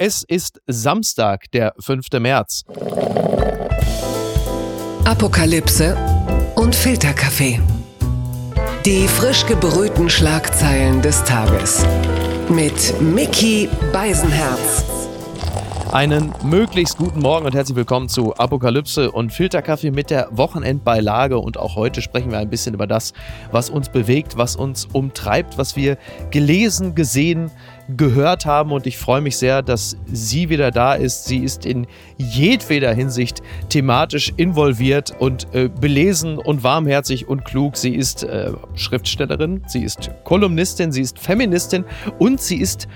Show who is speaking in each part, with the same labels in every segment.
Speaker 1: Es ist Samstag, der 5. März.
Speaker 2: Apokalypse und Filterkaffee. Die frisch gebrühten Schlagzeilen des Tages. Mit Mickey Beisenherz.
Speaker 1: Einen möglichst guten Morgen und herzlich willkommen zu Apokalypse und Filterkaffee mit der Wochenendbeilage. Und auch heute sprechen wir ein bisschen über das, was uns bewegt, was uns umtreibt, was wir gelesen, gesehen, gehört haben. Und ich freue mich sehr, dass sie wieder da ist. Sie ist in jedweder Hinsicht thematisch involviert und äh, belesen und warmherzig und klug. Sie ist äh, Schriftstellerin, sie ist Kolumnistin, sie ist Feministin und sie ist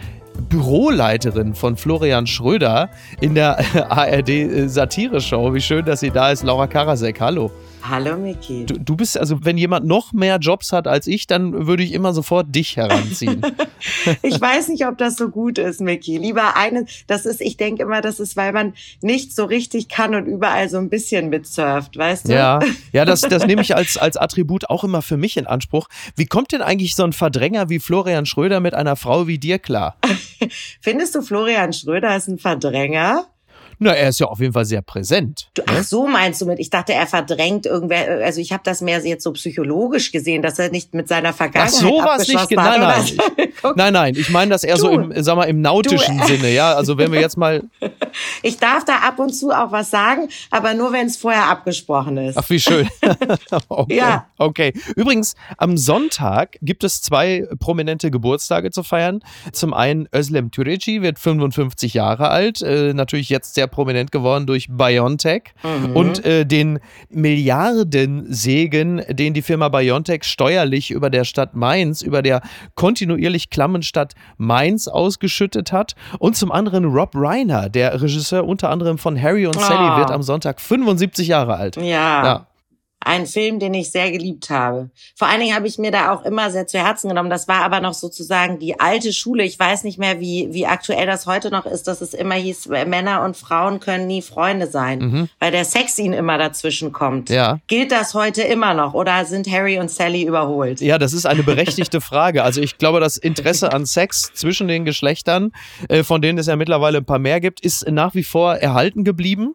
Speaker 1: Büroleiterin von Florian Schröder in der ARD Satire-Show. Wie schön, dass sie da ist. Laura Karasek, hallo.
Speaker 3: Hallo Miki.
Speaker 1: Du, du, bist, also wenn jemand noch mehr Jobs hat als ich, dann würde ich immer sofort dich heranziehen.
Speaker 3: ich weiß nicht, ob das so gut ist, Miki. Lieber eine, das ist, ich denke immer, das ist, weil man nicht so richtig kann und überall so ein bisschen mitsurft, weißt du?
Speaker 1: Ja, ja das, das nehme ich als, als Attribut auch immer für mich in Anspruch. Wie kommt denn eigentlich so ein Verdränger wie Florian Schröder mit einer Frau wie dir klar?
Speaker 3: Findest du, Florian Schröder ist ein Verdränger?
Speaker 1: Na, er ist ja auf jeden Fall sehr präsent.
Speaker 3: Du, ach so meinst du mit, ich dachte, er verdrängt irgendwer, also ich habe das mehr jetzt so psychologisch gesehen, dass er nicht mit seiner Vergangenheit Ach so was nicht,
Speaker 1: nein, nein. nein, nein, ich meine das eher du, so im, sag mal, im nautischen du, Sinne, ja, also wenn wir jetzt mal...
Speaker 3: ich darf da ab und zu auch was sagen, aber nur, wenn es vorher abgesprochen ist.
Speaker 1: Ach, wie schön. okay. Ja. Okay. Übrigens, am Sonntag gibt es zwei prominente Geburtstage zu feiern. Zum einen Özlem Türeci wird 55 Jahre alt, äh, natürlich jetzt sehr prominent geworden durch BioNTech mhm. und äh, den Milliardensegen, den die Firma BioNTech steuerlich über der Stadt Mainz, über der kontinuierlich klammen Stadt Mainz ausgeschüttet hat. Und zum anderen Rob Reiner, der Regisseur unter anderem von Harry und Sally, oh. wird am Sonntag 75 Jahre alt.
Speaker 3: Ja. ja. Ein Film, den ich sehr geliebt habe. Vor allen Dingen habe ich mir da auch immer sehr zu Herzen genommen. Das war aber noch sozusagen die alte Schule. Ich weiß nicht mehr, wie, wie aktuell das heute noch ist, dass es immer hieß, Männer und Frauen können nie Freunde sein, mhm. weil der Sex ihnen immer dazwischen kommt. Ja. Gilt das heute immer noch oder sind Harry und Sally überholt?
Speaker 1: Ja, das ist eine berechtigte Frage. Also ich glaube, das Interesse an Sex zwischen den Geschlechtern, äh, von denen es ja mittlerweile ein paar mehr gibt, ist nach wie vor erhalten geblieben.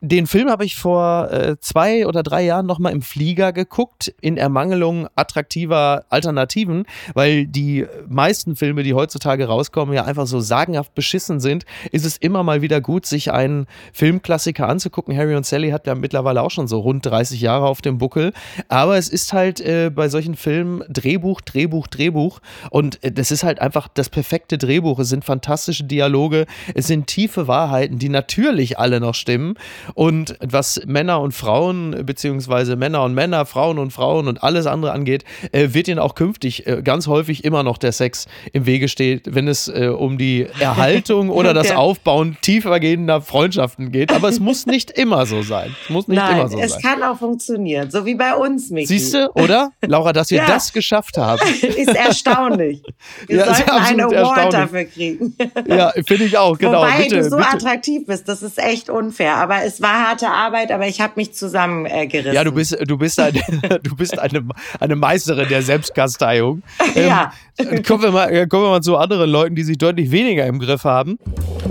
Speaker 1: Den Film habe ich vor äh, zwei oder drei Jahren nochmal im Flieger geguckt, in Ermangelung attraktiver Alternativen, weil die meisten Filme, die heutzutage rauskommen, ja einfach so sagenhaft beschissen sind, ist es immer mal wieder gut, sich einen Filmklassiker anzugucken. Harry und Sally hat ja mittlerweile auch schon so rund 30 Jahre auf dem Buckel, aber es ist halt äh, bei solchen Filmen Drehbuch, Drehbuch, Drehbuch. Und äh, das ist halt einfach das perfekte Drehbuch. Es sind fantastische Dialoge, es sind tiefe Wahrheiten, die natürlich alle noch stimmen und was Männer und Frauen, beziehungsweise Männer und Männer, Frauen und Frauen und alles andere angeht, äh, wird ihnen auch künftig äh, ganz häufig immer noch der Sex im Wege steht, wenn es äh, um die Erhaltung oder das Aufbauen tiefergehender Freundschaften geht. Aber es muss nicht immer so sein. Es muss nicht
Speaker 3: Nein,
Speaker 1: immer so
Speaker 3: es
Speaker 1: sein.
Speaker 3: Es kann auch funktionieren, so wie bei uns, Miki.
Speaker 1: Siehst du, oder? Laura, dass wir ja. das geschafft haben.
Speaker 3: Ist erstaunlich. Wir ja, sollten einen Award dafür kriegen.
Speaker 1: Ja, finde ich auch, genau.
Speaker 3: Wobei
Speaker 1: bitte,
Speaker 3: du so
Speaker 1: bitte.
Speaker 3: attraktiv bist, das ist echt unfair. Aber es war harte Arbeit, aber ich habe mich zusammengerissen. Äh,
Speaker 1: ja, du bist, du bist, eine, du bist eine, eine Meisterin der Selbstkasteiung.
Speaker 3: ja.
Speaker 1: Ähm, kommen, wir mal, kommen wir mal zu anderen Leuten, die sich deutlich weniger im Griff haben.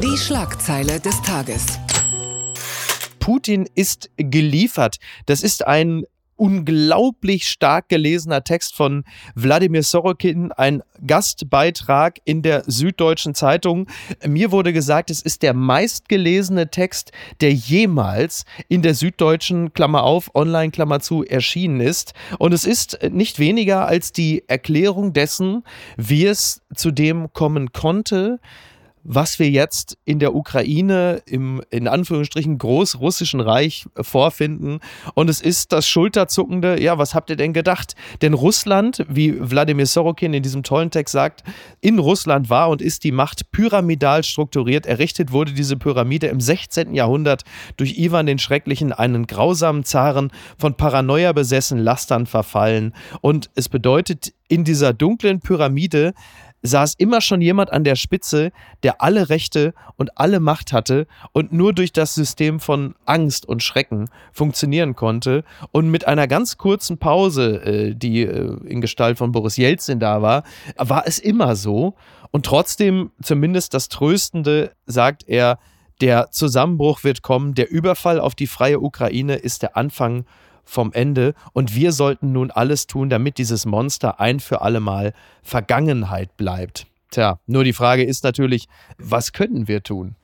Speaker 2: Die Schlagzeile des Tages.
Speaker 1: Putin ist geliefert. Das ist ein unglaublich stark gelesener Text von Wladimir Sorokin, ein Gastbeitrag in der Süddeutschen Zeitung. Mir wurde gesagt, es ist der meistgelesene Text, der jemals in der Süddeutschen, Klammer auf, Online, Klammer zu, erschienen ist. Und es ist nicht weniger als die Erklärung dessen, wie es zu dem kommen konnte, was wir jetzt in der Ukraine im in Anführungsstrichen großrussischen Reich vorfinden. Und es ist das Schulterzuckende, ja, was habt ihr denn gedacht? Denn Russland, wie Wladimir Sorokin in diesem tollen Text sagt, in Russland war und ist die Macht pyramidal strukturiert. Errichtet wurde diese Pyramide im 16. Jahrhundert durch Ivan den Schrecklichen, einen grausamen Zaren, von Paranoia besessen, Lastern verfallen. Und es bedeutet in dieser dunklen Pyramide, saß immer schon jemand an der Spitze, der alle Rechte und alle Macht hatte und nur durch das System von Angst und Schrecken funktionieren konnte. Und mit einer ganz kurzen Pause, äh, die äh, in Gestalt von Boris Jelzin da war, war es immer so. Und trotzdem, zumindest das Tröstende, sagt er, der Zusammenbruch wird kommen, der Überfall auf die freie Ukraine ist der Anfang vom Ende und wir sollten nun alles tun, damit dieses Monster ein für alle Mal Vergangenheit bleibt. Tja, nur die Frage ist natürlich, was können wir tun?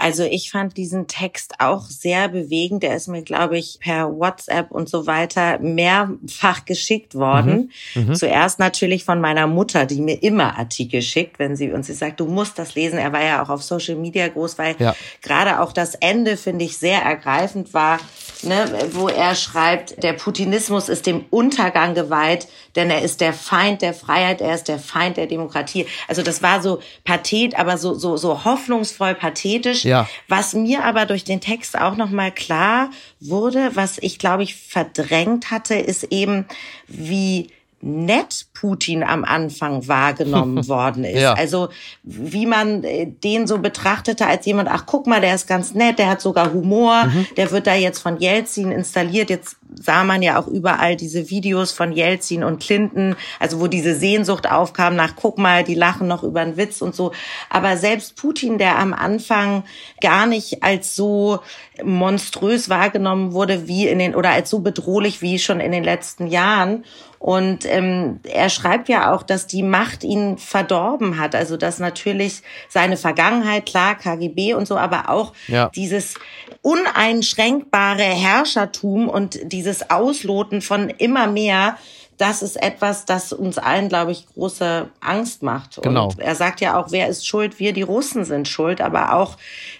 Speaker 3: Also ich fand diesen Text auch sehr bewegend. Der ist mir, glaube ich, per WhatsApp und so weiter mehrfach geschickt worden. Mhm. Mhm. Zuerst natürlich von meiner Mutter, die mir immer Artikel schickt, wenn sie und sie sagt, du musst das lesen. Er war ja auch auf Social Media groß, weil ja. gerade auch das Ende finde ich sehr ergreifend war, ne, wo er schreibt, der Putinismus ist dem Untergang geweiht, denn er ist der Feind der Freiheit, er ist der Feind der Demokratie. Also das war so pathet, aber so so so hoffnungsvoll pathetisch. Ja. Was mir aber durch den Text auch noch mal klar wurde, was ich glaube ich verdrängt hatte, ist eben wie nett Putin am Anfang wahrgenommen worden ist. Ja. Also wie man äh, den so betrachtete als jemand, ach guck mal, der ist ganz nett, der hat sogar Humor, mhm. der wird da jetzt von Jelzin installiert. Jetzt sah man ja auch überall diese Videos von Jelzin und Clinton, also wo diese Sehnsucht aufkam nach, guck mal, die lachen noch über einen Witz und so. Aber selbst Putin, der am Anfang gar nicht als so monströs wahrgenommen wurde wie in den, oder als so bedrohlich wie schon in den letzten Jahren. Und ähm, er schreibt ja auch, dass die Macht ihn verdorben hat. Also dass natürlich seine Vergangenheit, klar, KGB und so, aber auch ja. dieses uneinschränkbare Herrschertum und dieses Ausloten von immer mehr das ist etwas, das uns allen, glaube ich, große Angst macht. Genau. Und er sagt ja auch, wer ist schuld? Wir, die Russen sind schuld, aber auch,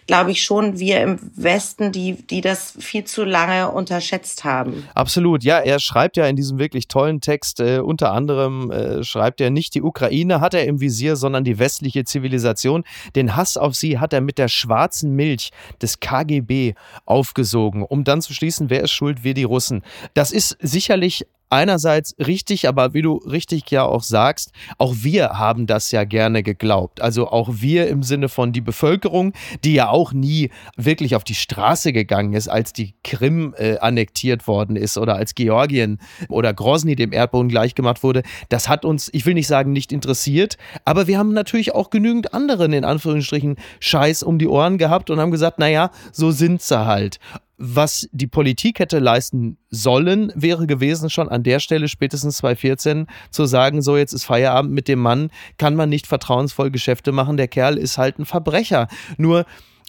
Speaker 3: glaube ich, schon wir im Westen, die, die das viel zu lange unterschätzt haben.
Speaker 1: Absolut. Ja, er schreibt ja in diesem wirklich tollen Text, äh, unter anderem äh, schreibt er nicht die Ukraine hat er im Visier, sondern die westliche Zivilisation. Den Hass auf sie hat er mit der schwarzen Milch des KGB aufgesogen, um dann zu schließen, wer ist schuld? Wir, die Russen. Das ist sicherlich einerseits richtig, aber wie du richtig ja auch sagst, auch wir haben das ja gerne geglaubt. Also auch wir im Sinne von die Bevölkerung, die ja auch nie wirklich auf die Straße gegangen ist, als die Krim äh, annektiert worden ist oder als Georgien oder Grozny dem Erdboden gleichgemacht wurde. Das hat uns, ich will nicht sagen, nicht interessiert, aber wir haben natürlich auch genügend anderen, in Anführungsstrichen, Scheiß um die Ohren gehabt und haben gesagt, naja, so sind sie halt was die Politik hätte leisten sollen, wäre gewesen, schon an der Stelle spätestens 2014 zu sagen, so jetzt ist Feierabend mit dem Mann, kann man nicht vertrauensvoll Geschäfte machen, der Kerl ist halt ein Verbrecher. Nur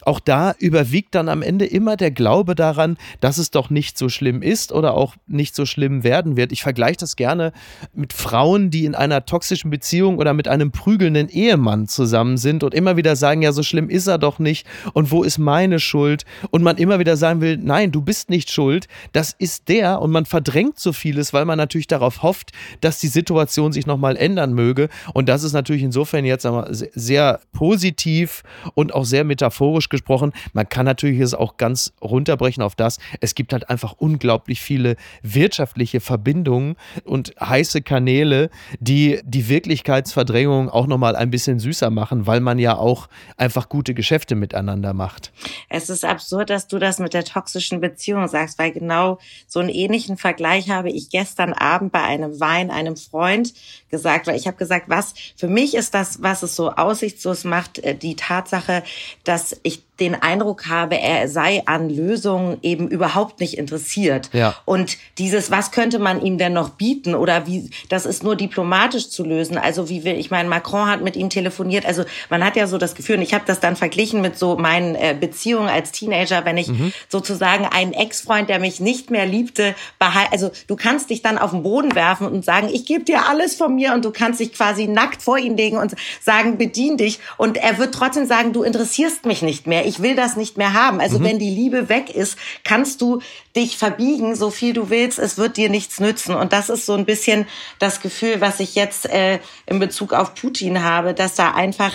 Speaker 1: auch da überwiegt dann am Ende immer der Glaube daran, dass es doch nicht so schlimm ist oder auch nicht so schlimm werden wird. Ich vergleiche das gerne mit Frauen, die in einer toxischen Beziehung oder mit einem prügelnden Ehemann zusammen sind und immer wieder sagen, ja, so schlimm ist er doch nicht und wo ist meine Schuld? Und man immer wieder sagen will, nein, du bist nicht schuld, das ist der und man verdrängt so vieles, weil man natürlich darauf hofft, dass die Situation sich nochmal ändern möge. Und das ist natürlich insofern jetzt sehr positiv und auch sehr metaphorisch gesprochen. Man kann natürlich es auch ganz runterbrechen auf das. Es gibt halt einfach unglaublich viele wirtschaftliche Verbindungen und heiße Kanäle, die die Wirklichkeitsverdrängung auch nochmal ein bisschen süßer machen, weil man ja auch einfach gute Geschäfte miteinander macht.
Speaker 3: Es ist absurd, dass du das mit der toxischen Beziehung sagst, weil genau so einen ähnlichen Vergleich habe ich gestern Abend bei einem Wein einem Freund gesagt, weil ich habe gesagt, was für mich ist das, was es so aussichtslos macht, äh, die Tatsache, dass ich just den Eindruck habe, er sei an Lösungen eben überhaupt nicht interessiert. Ja. Und dieses, was könnte man ihm denn noch bieten oder wie, das ist nur diplomatisch zu lösen. Also wie will, ich meine, Macron hat mit ihm telefoniert. Also man hat ja so das Gefühl, und ich habe das dann verglichen mit so meinen äh, Beziehungen als Teenager, wenn ich mhm. sozusagen einen Ex-Freund, der mich nicht mehr liebte, behalte, also du kannst dich dann auf den Boden werfen und sagen, ich gebe dir alles von mir und du kannst dich quasi nackt vor ihn legen und sagen, bedien dich. Und er wird trotzdem sagen, du interessierst mich nicht mehr ich will das nicht mehr haben. Also mhm. wenn die Liebe weg ist, kannst du dich verbiegen, so viel du willst, es wird dir nichts nützen. Und das ist so ein bisschen das Gefühl, was ich jetzt äh, in Bezug auf Putin habe, dass da einfach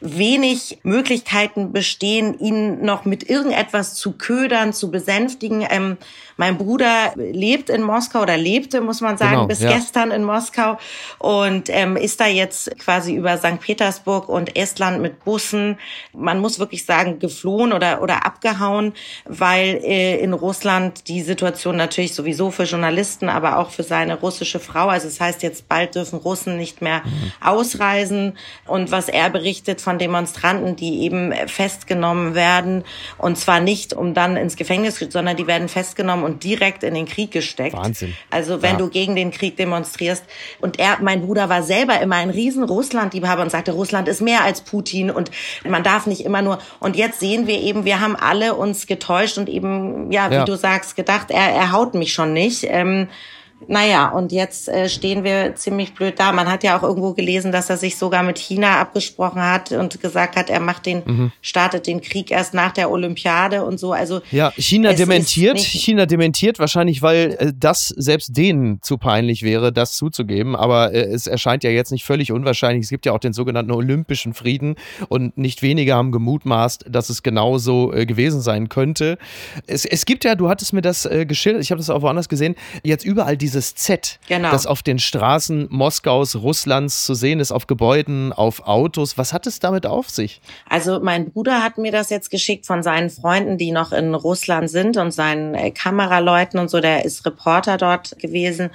Speaker 3: wenig Möglichkeiten bestehen, ihn noch mit irgendetwas zu ködern, zu besänftigen. Ähm, mein Bruder lebt in Moskau oder lebte, muss man sagen, genau, bis ja. gestern in Moskau und ähm, ist da jetzt quasi über St. Petersburg und Estland mit Bussen, man muss wirklich sagen, geflohen oder, oder abgehauen, weil äh, in Russland die Situation natürlich sowieso für Journalisten, aber auch für seine russische Frau, also das heißt jetzt bald dürfen Russen nicht mehr mhm. ausreisen und was er berichtet von Demonstranten, die eben festgenommen werden und zwar nicht um dann ins Gefängnis, sondern die werden festgenommen und direkt in den Krieg gesteckt.
Speaker 1: Wahnsinn.
Speaker 3: Also wenn ja. du gegen den Krieg demonstrierst. Und er, mein Bruder war selber immer ein riesen Russland-Liebhaber und sagte, Russland ist mehr als Putin und man darf nicht immer nur. Und jetzt sehen wir eben, wir haben alle uns getäuscht und eben, ja, wie ja. du sagst, gedacht, er, er haut mich schon nicht. Ähm, naja, und jetzt äh, stehen wir ziemlich blöd da. Man hat ja auch irgendwo gelesen, dass er sich sogar mit China abgesprochen hat und gesagt hat, er macht den, mhm. startet den Krieg erst nach der Olympiade und so. Also
Speaker 1: ja, China dementiert, China dementiert wahrscheinlich, weil äh, das selbst denen zu peinlich wäre, das zuzugeben. Aber äh, es erscheint ja jetzt nicht völlig unwahrscheinlich. Es gibt ja auch den sogenannten Olympischen Frieden und nicht wenige haben gemutmaßt, dass es genauso äh, gewesen sein könnte. Es, es gibt ja, du hattest mir das äh, geschildert, ich habe das auch woanders gesehen, jetzt überall diese dieses Z, genau. das auf den Straßen Moskaus, Russlands zu sehen ist, auf Gebäuden, auf Autos. Was hat es damit auf sich?
Speaker 3: Also mein Bruder hat mir das jetzt geschickt von seinen Freunden, die noch in Russland sind und seinen äh, Kameraleuten und so. Der ist Reporter dort gewesen.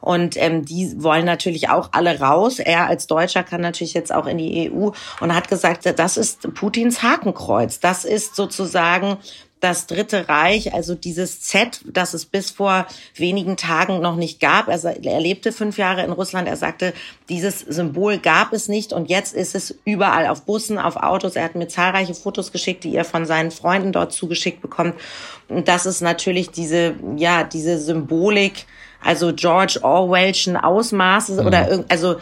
Speaker 3: Und ähm, die wollen natürlich auch alle raus. Er als Deutscher kann natürlich jetzt auch in die EU und hat gesagt, das ist Putins Hakenkreuz. Das ist sozusagen das Dritte Reich, also dieses Z, das es bis vor wenigen Tagen noch nicht gab. Er, er, lebte fünf Jahre in Russland. Er sagte, dieses Symbol gab es nicht und jetzt ist es überall auf Bussen, auf Autos. Er hat mir zahlreiche Fotos geschickt, die er von seinen Freunden dort zugeschickt bekommt. Und das ist natürlich diese, ja, diese Symbolik, also George Orwellschen Ausmaße mhm. oder also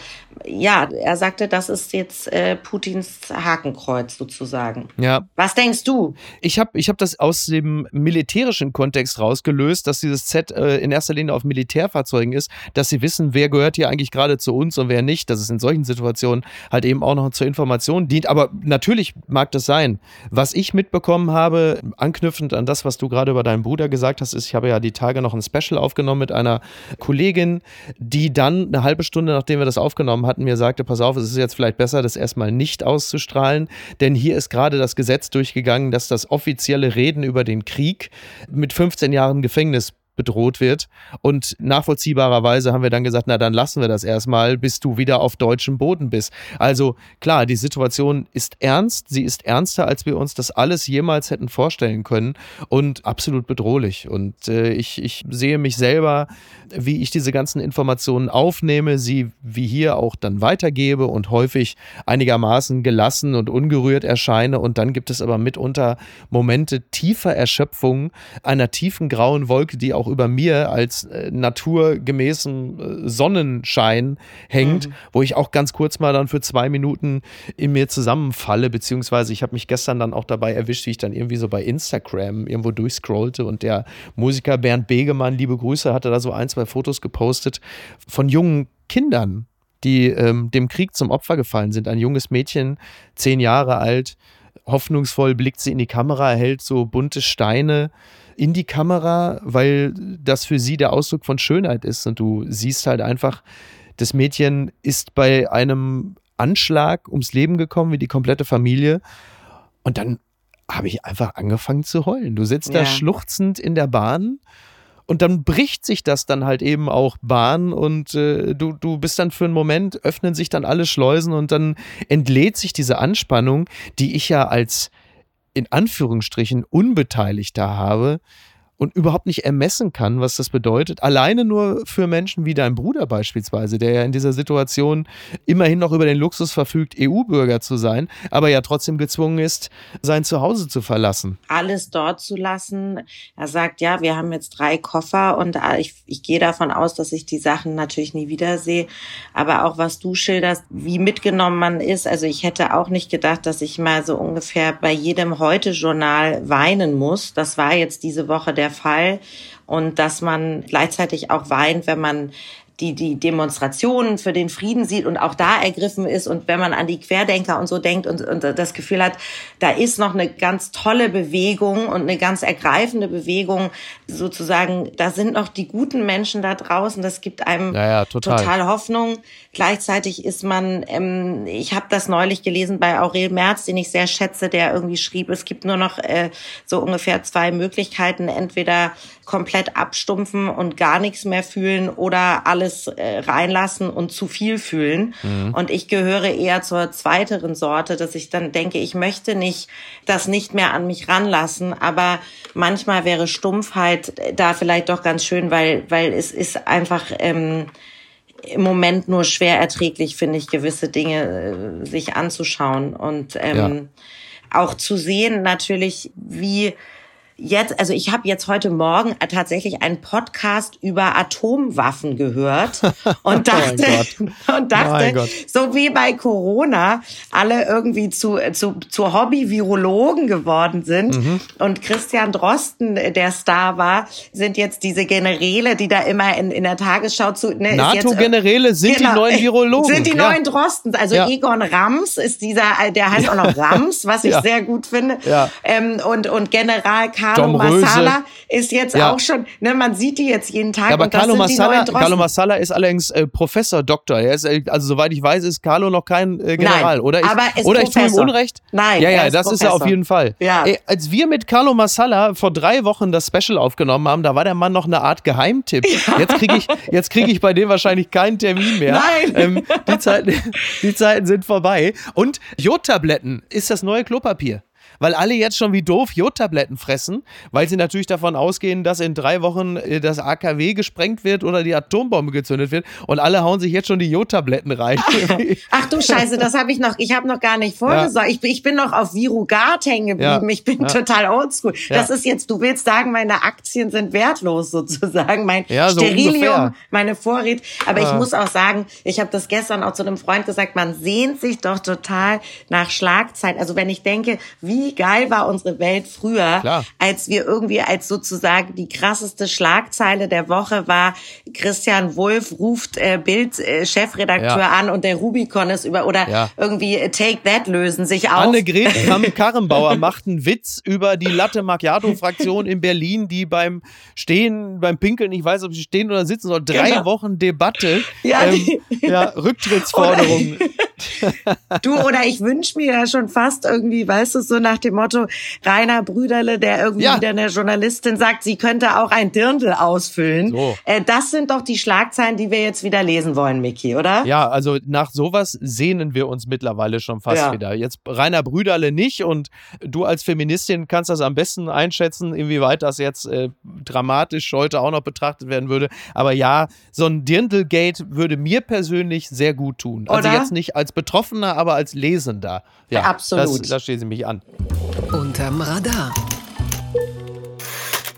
Speaker 3: ja, er sagte, das ist jetzt äh, Putins Hakenkreuz sozusagen.
Speaker 1: Ja.
Speaker 3: Was denkst du?
Speaker 1: Ich habe ich hab das aus dem militärischen Kontext rausgelöst, dass dieses Z äh, in erster Linie auf Militärfahrzeugen ist, dass sie wissen, wer gehört hier eigentlich gerade zu uns und wer nicht, dass es in solchen Situationen halt eben auch noch zur Information dient. Aber natürlich mag das sein. Was ich mitbekommen habe, anknüpfend an das, was du gerade über deinen Bruder gesagt hast, ist, ich habe ja die Tage noch ein Special aufgenommen mit einer Kollegin, die dann eine halbe Stunde, nachdem wir das aufgenommen hatten, mir sagte, pass auf, es ist jetzt vielleicht besser, das erstmal nicht auszustrahlen, denn hier ist gerade das Gesetz durchgegangen, dass das offizielle Reden über den Krieg mit 15 Jahren Gefängnis bedroht wird. Und nachvollziehbarerweise haben wir dann gesagt, na dann lassen wir das erstmal, bis du wieder auf deutschem Boden bist. Also klar, die Situation ist ernst, sie ist ernster, als wir uns das alles jemals hätten vorstellen können und absolut bedrohlich. Und äh, ich, ich sehe mich selber, wie ich diese ganzen Informationen aufnehme, sie wie hier auch dann weitergebe und häufig einigermaßen gelassen und ungerührt erscheine. Und dann gibt es aber mitunter Momente tiefer Erschöpfung, einer tiefen grauen Wolke, die auch auch über mir als äh, naturgemäßen äh, Sonnenschein hängt, mhm. wo ich auch ganz kurz mal dann für zwei Minuten in mir zusammenfalle, beziehungsweise ich habe mich gestern dann auch dabei erwischt, wie ich dann irgendwie so bei Instagram irgendwo durchscrollte und der Musiker Bernd Begemann, liebe Grüße, hatte da so ein, zwei Fotos gepostet von jungen Kindern, die ähm, dem Krieg zum Opfer gefallen sind. Ein junges Mädchen, zehn Jahre alt, hoffnungsvoll blickt sie in die Kamera, hält so bunte Steine in die Kamera, weil das für sie der Ausdruck von Schönheit ist. Und du siehst halt einfach, das Mädchen ist bei einem Anschlag ums Leben gekommen, wie die komplette Familie. Und dann habe ich einfach angefangen zu heulen. Du sitzt ja. da schluchzend in der Bahn und dann bricht sich das dann halt eben auch Bahn und äh, du, du bist dann für einen Moment, öffnen sich dann alle Schleusen und dann entlädt sich diese Anspannung, die ich ja als in Anführungsstrichen Unbeteiligter habe. Und überhaupt nicht ermessen kann, was das bedeutet. Alleine nur für Menschen wie dein Bruder beispielsweise, der ja in dieser Situation immerhin noch über den Luxus verfügt, EU-Bürger zu sein, aber ja trotzdem gezwungen ist, sein Zuhause zu verlassen.
Speaker 3: Alles dort zu lassen. Er sagt, ja, wir haben jetzt drei Koffer und äh, ich, ich gehe davon aus, dass ich die Sachen natürlich nie wiedersehe. Aber auch was du schilderst, wie mitgenommen man ist. Also ich hätte auch nicht gedacht, dass ich mal so ungefähr bei jedem Heute-Journal weinen muss. Das war jetzt diese Woche der der Fall und dass man gleichzeitig auch weint, wenn man die die Demonstrationen für den Frieden sieht und auch da ergriffen ist und wenn man an die Querdenker und so denkt und, und das Gefühl hat, da ist noch eine ganz tolle Bewegung und eine ganz ergreifende Bewegung, sozusagen, da sind noch die guten Menschen da draußen, das gibt einem
Speaker 1: ja, ja, total.
Speaker 3: total. Hoffnung. Gleichzeitig ist man, ähm, ich habe das neulich gelesen bei Aurel Merz, den ich sehr schätze, der irgendwie schrieb, es gibt nur noch äh, so ungefähr zwei Möglichkeiten, entweder komplett abstumpfen und gar nichts mehr fühlen oder alles äh, reinlassen und zu viel fühlen. Mhm. Und ich gehöre eher zur zweiteren Sorte, dass ich dann denke, ich möchte nicht das nicht mehr an mich ranlassen, aber manchmal wäre Stumpfheit da vielleicht doch ganz schön, weil, weil es ist einfach ähm, im Moment nur schwer erträglich, finde ich, gewisse Dinge äh, sich anzuschauen und ähm, ja. auch zu sehen natürlich, wie jetzt, also ich habe jetzt heute Morgen tatsächlich einen Podcast über Atomwaffen gehört und dachte, oh und dachte, so wie bei Corona alle irgendwie zu, zu, zu Hobby-Virologen geworden sind mhm. und Christian Drosten, der Star war, sind jetzt diese Generäle, die da immer in, in der Tagesschau zu...
Speaker 1: Ne, NATO-Generäle sind genau, die neuen Virologen.
Speaker 3: Sind die ja. neuen Drostens. Also ja. Egon Rams ist dieser, der heißt auch noch Rams, was ich ja. sehr gut finde. Ähm, und, und General Karl Carlo Massala ist jetzt ja. auch schon, ne, man sieht die jetzt jeden Tag. Ja,
Speaker 1: aber Carlo Massala, Carlo Massala ist allerdings äh, Professor, Doktor. Er ist, äh, also soweit ich weiß, ist Carlo noch kein äh, General,
Speaker 3: Nein,
Speaker 1: oder? Ich,
Speaker 3: aber
Speaker 1: oder ich tue ihm Unrecht?
Speaker 3: Nein.
Speaker 1: Ja, ja, das ist, ist er auf jeden Fall. Ja. Ey, als wir mit Carlo Massala vor drei Wochen das Special aufgenommen haben, da war der Mann noch eine Art Geheimtipp. Jetzt kriege ich, jetzt kriege ich bei dem wahrscheinlich keinen Termin mehr.
Speaker 3: Nein.
Speaker 1: Ähm, die, Zeiten, die Zeiten sind vorbei. Und Jodtabletten ist das neue Klopapier weil alle jetzt schon wie doof Jodtabletten fressen, weil sie natürlich davon ausgehen, dass in drei Wochen äh, das AKW gesprengt wird oder die Atombombe gezündet wird und alle hauen sich jetzt schon die Jodtabletten rein.
Speaker 3: Ach du Scheiße, das habe ich noch, ich habe noch gar nicht vorgesagt. Ja. Ich, ich, bin noch auf Virugat hängen geblieben. Ja. Ich bin ja. total oldschool. Das ist jetzt, du willst sagen, meine Aktien sind wertlos sozusagen, mein
Speaker 1: so
Speaker 3: Sterilium,
Speaker 1: ungefähr.
Speaker 3: meine Vorräte. Aber ich muss auch sagen, ich habe das gestern auch zu einem Freund gesagt, man sehnt sich doch total nach Schlagzeit. Also wenn ich denke, wie wie geil war unsere Welt früher,
Speaker 1: Klar.
Speaker 3: als wir irgendwie als sozusagen die krasseste Schlagzeile der Woche war, Christian Wulff ruft äh, Bild-Chefredakteur ja. an und der Rubicon ist über oder ja. irgendwie äh, Take That lösen sich auf.
Speaker 1: Annegret Kramp-Karrenbauer macht einen Witz über die Latte Macchiato-Fraktion in Berlin, die beim Stehen, beim Pinkeln, ich weiß, ob sie stehen oder sitzen soll, drei genau. Wochen Debatte,
Speaker 3: ja,
Speaker 1: ähm, ja Rücktrittsforderungen.
Speaker 3: du oder ich wünsche mir ja schon fast irgendwie, weißt du, so nach dem Motto Rainer Brüderle, der irgendwie ja. wieder eine Journalistin sagt, sie könnte auch ein Dirndl ausfüllen. So. Äh, das sind doch die Schlagzeilen, die wir jetzt wieder lesen wollen, Miki, oder?
Speaker 1: Ja, also nach sowas sehnen wir uns mittlerweile schon fast ja. wieder. Jetzt Rainer Brüderle nicht und du als Feministin kannst das am besten einschätzen, inwieweit das jetzt äh, dramatisch heute auch noch betrachtet werden würde. Aber ja, so ein Dirndl-Gate würde mir persönlich sehr gut tun. Also oder? jetzt nicht als Betroffener, aber als Lesender. Ja,
Speaker 3: absolut.
Speaker 1: Da stehen Sie mich an.
Speaker 2: Unterm Radar.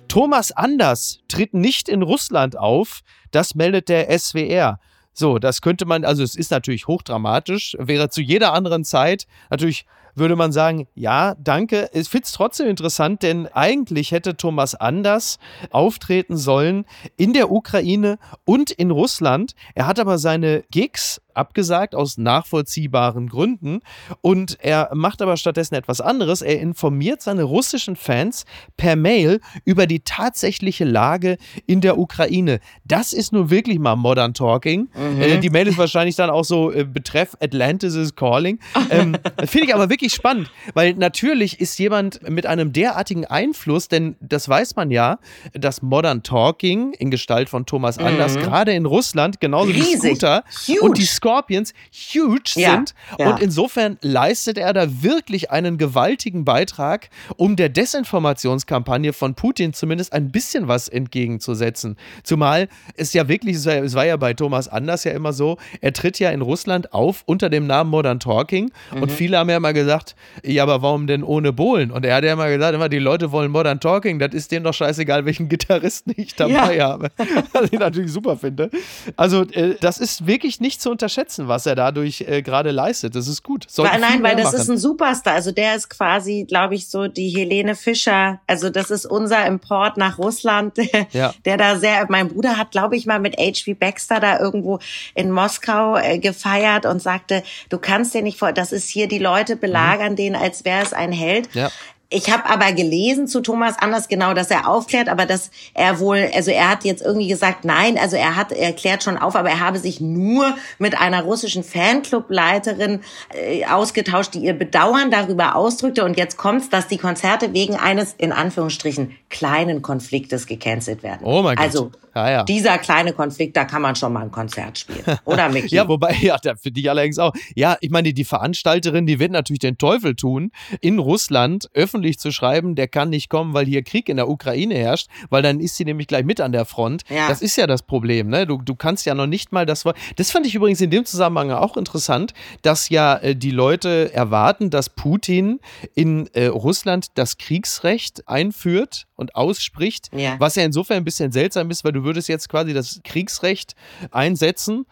Speaker 1: Thomas Anders tritt nicht in Russland auf, das meldet der SWR. So, das könnte man, also es ist natürlich hochdramatisch, wäre zu jeder anderen Zeit natürlich würde man sagen, ja, danke. Ich finde es trotzdem interessant, denn eigentlich hätte Thomas Anders auftreten sollen in der Ukraine und in Russland. Er hat aber seine Gigs abgesagt aus nachvollziehbaren Gründen und er macht aber stattdessen etwas anderes. Er informiert seine russischen Fans per Mail über die tatsächliche Lage in der Ukraine. Das ist nun wirklich mal Modern Talking. Mhm. Äh, die Mail ist wahrscheinlich dann auch so äh, betreff Atlantis is calling. Ähm, Finde ich aber wirklich wirklich spannend, weil natürlich ist jemand mit einem derartigen Einfluss, denn das weiß man ja, dass Modern Talking in Gestalt von Thomas Anders mhm. gerade in Russland genauso Riesig. wie Scooter huge. und die Scorpions huge ja. sind. Ja. Und insofern leistet er da wirklich einen gewaltigen Beitrag, um der Desinformationskampagne von Putin zumindest ein bisschen was entgegenzusetzen. Zumal es ja wirklich, es war ja bei Thomas Anders ja immer so, er tritt ja in Russland auf unter dem Namen Modern Talking mhm. und viele haben ja mal gesagt, ja, aber warum denn ohne Bohlen? Und er hat ja immer gesagt, immer die Leute wollen Modern Talking, das ist denen doch scheißegal, welchen Gitarristen ich dabei ja. habe. Was ich natürlich super finde. Also, äh, das ist wirklich nicht zu unterschätzen, was er dadurch äh, gerade leistet. Das ist gut.
Speaker 3: Sollte nein, weil das machen. ist ein Superstar. Also, der ist quasi, glaube ich, so die Helene Fischer. Also, das ist unser Import nach Russland, der, ja. der da sehr, mein Bruder hat, glaube ich, mal mit H.V. Baxter da irgendwo in Moskau äh, gefeiert und sagte, du kannst dir nicht vor, das ist hier, die Leute belagern mhm. den, als wäre es ein Held. Ja. Ich habe aber gelesen zu Thomas Anders genau, dass er aufklärt, aber dass er wohl, also er hat jetzt irgendwie gesagt, nein, also er hat, er klärt schon auf, aber er habe sich nur mit einer russischen Fanclubleiterin äh, ausgetauscht, die ihr Bedauern darüber ausdrückte. Und jetzt kommt's, dass die Konzerte wegen eines, in Anführungsstrichen, kleinen Konfliktes gecancelt werden.
Speaker 1: Oh mein
Speaker 3: Gott. Also
Speaker 1: ja, ja.
Speaker 3: Dieser kleine Konflikt, da kann man schon mal ein Konzert spielen. Oder Micky?
Speaker 1: ja, wobei, ja, für dich allerdings auch. Ja, ich meine, die Veranstalterin, die wird natürlich den Teufel tun, in Russland öffentlich zu schreiben, der kann nicht kommen, weil hier Krieg in der Ukraine herrscht, weil dann ist sie nämlich gleich mit an der Front. Ja. Das ist ja das Problem, ne? Du, du kannst ja noch nicht mal das. Das fand ich übrigens in dem Zusammenhang auch interessant, dass ja äh, die Leute erwarten, dass Putin in äh, Russland das Kriegsrecht einführt und ausspricht, ja. was ja insofern ein bisschen seltsam ist, weil du würdest jetzt quasi das Kriegsrecht einsetzen.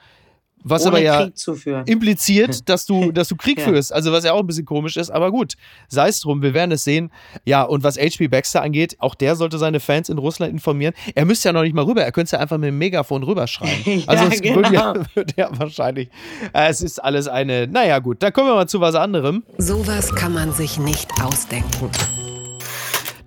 Speaker 1: Was Ohne aber ja impliziert, dass du, dass du Krieg ja. führst. Also was ja auch ein bisschen komisch ist, aber gut, sei es drum, wir werden es sehen. Ja, und was HP Baxter angeht, auch der sollte seine Fans in Russland informieren. Er müsste ja noch nicht mal rüber, er könnte es ja einfach mit dem Megafon rüberschreien. ja, also es genau. würde, ja, würde ja wahrscheinlich. Äh, es ist alles eine, naja gut, da kommen wir mal zu was anderem.
Speaker 2: Sowas kann man sich nicht ausdenken.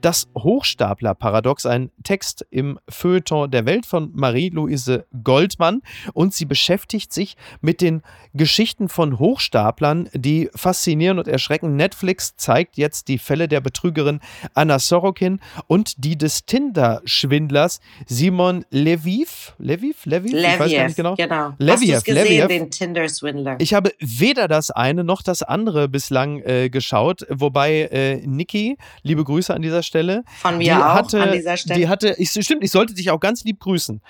Speaker 1: Das Hochstapler-Paradox, ein Text im Feuilleton der Welt von Marie-Louise Goldmann. Und sie beschäftigt sich mit den Geschichten von Hochstaplern, die faszinieren und erschrecken. Netflix zeigt jetzt die Fälle der Betrügerin Anna Sorokin und die des Tinder-Schwindlers Simon Leviv. Leviv? Leviv?
Speaker 3: Leviev, ich weiß gar nicht genau. genau. Leviev, Hast gesehen, Leviev. den Tinder-Schwindler?
Speaker 1: Ich habe weder das eine noch das andere bislang äh, geschaut, wobei äh, Niki, liebe Grüße an dieser Stelle, Stelle.
Speaker 3: Von mir auch hatte, an dieser Stelle.
Speaker 1: Die hatte, ich, stimmt, ich sollte dich auch ganz lieb grüßen.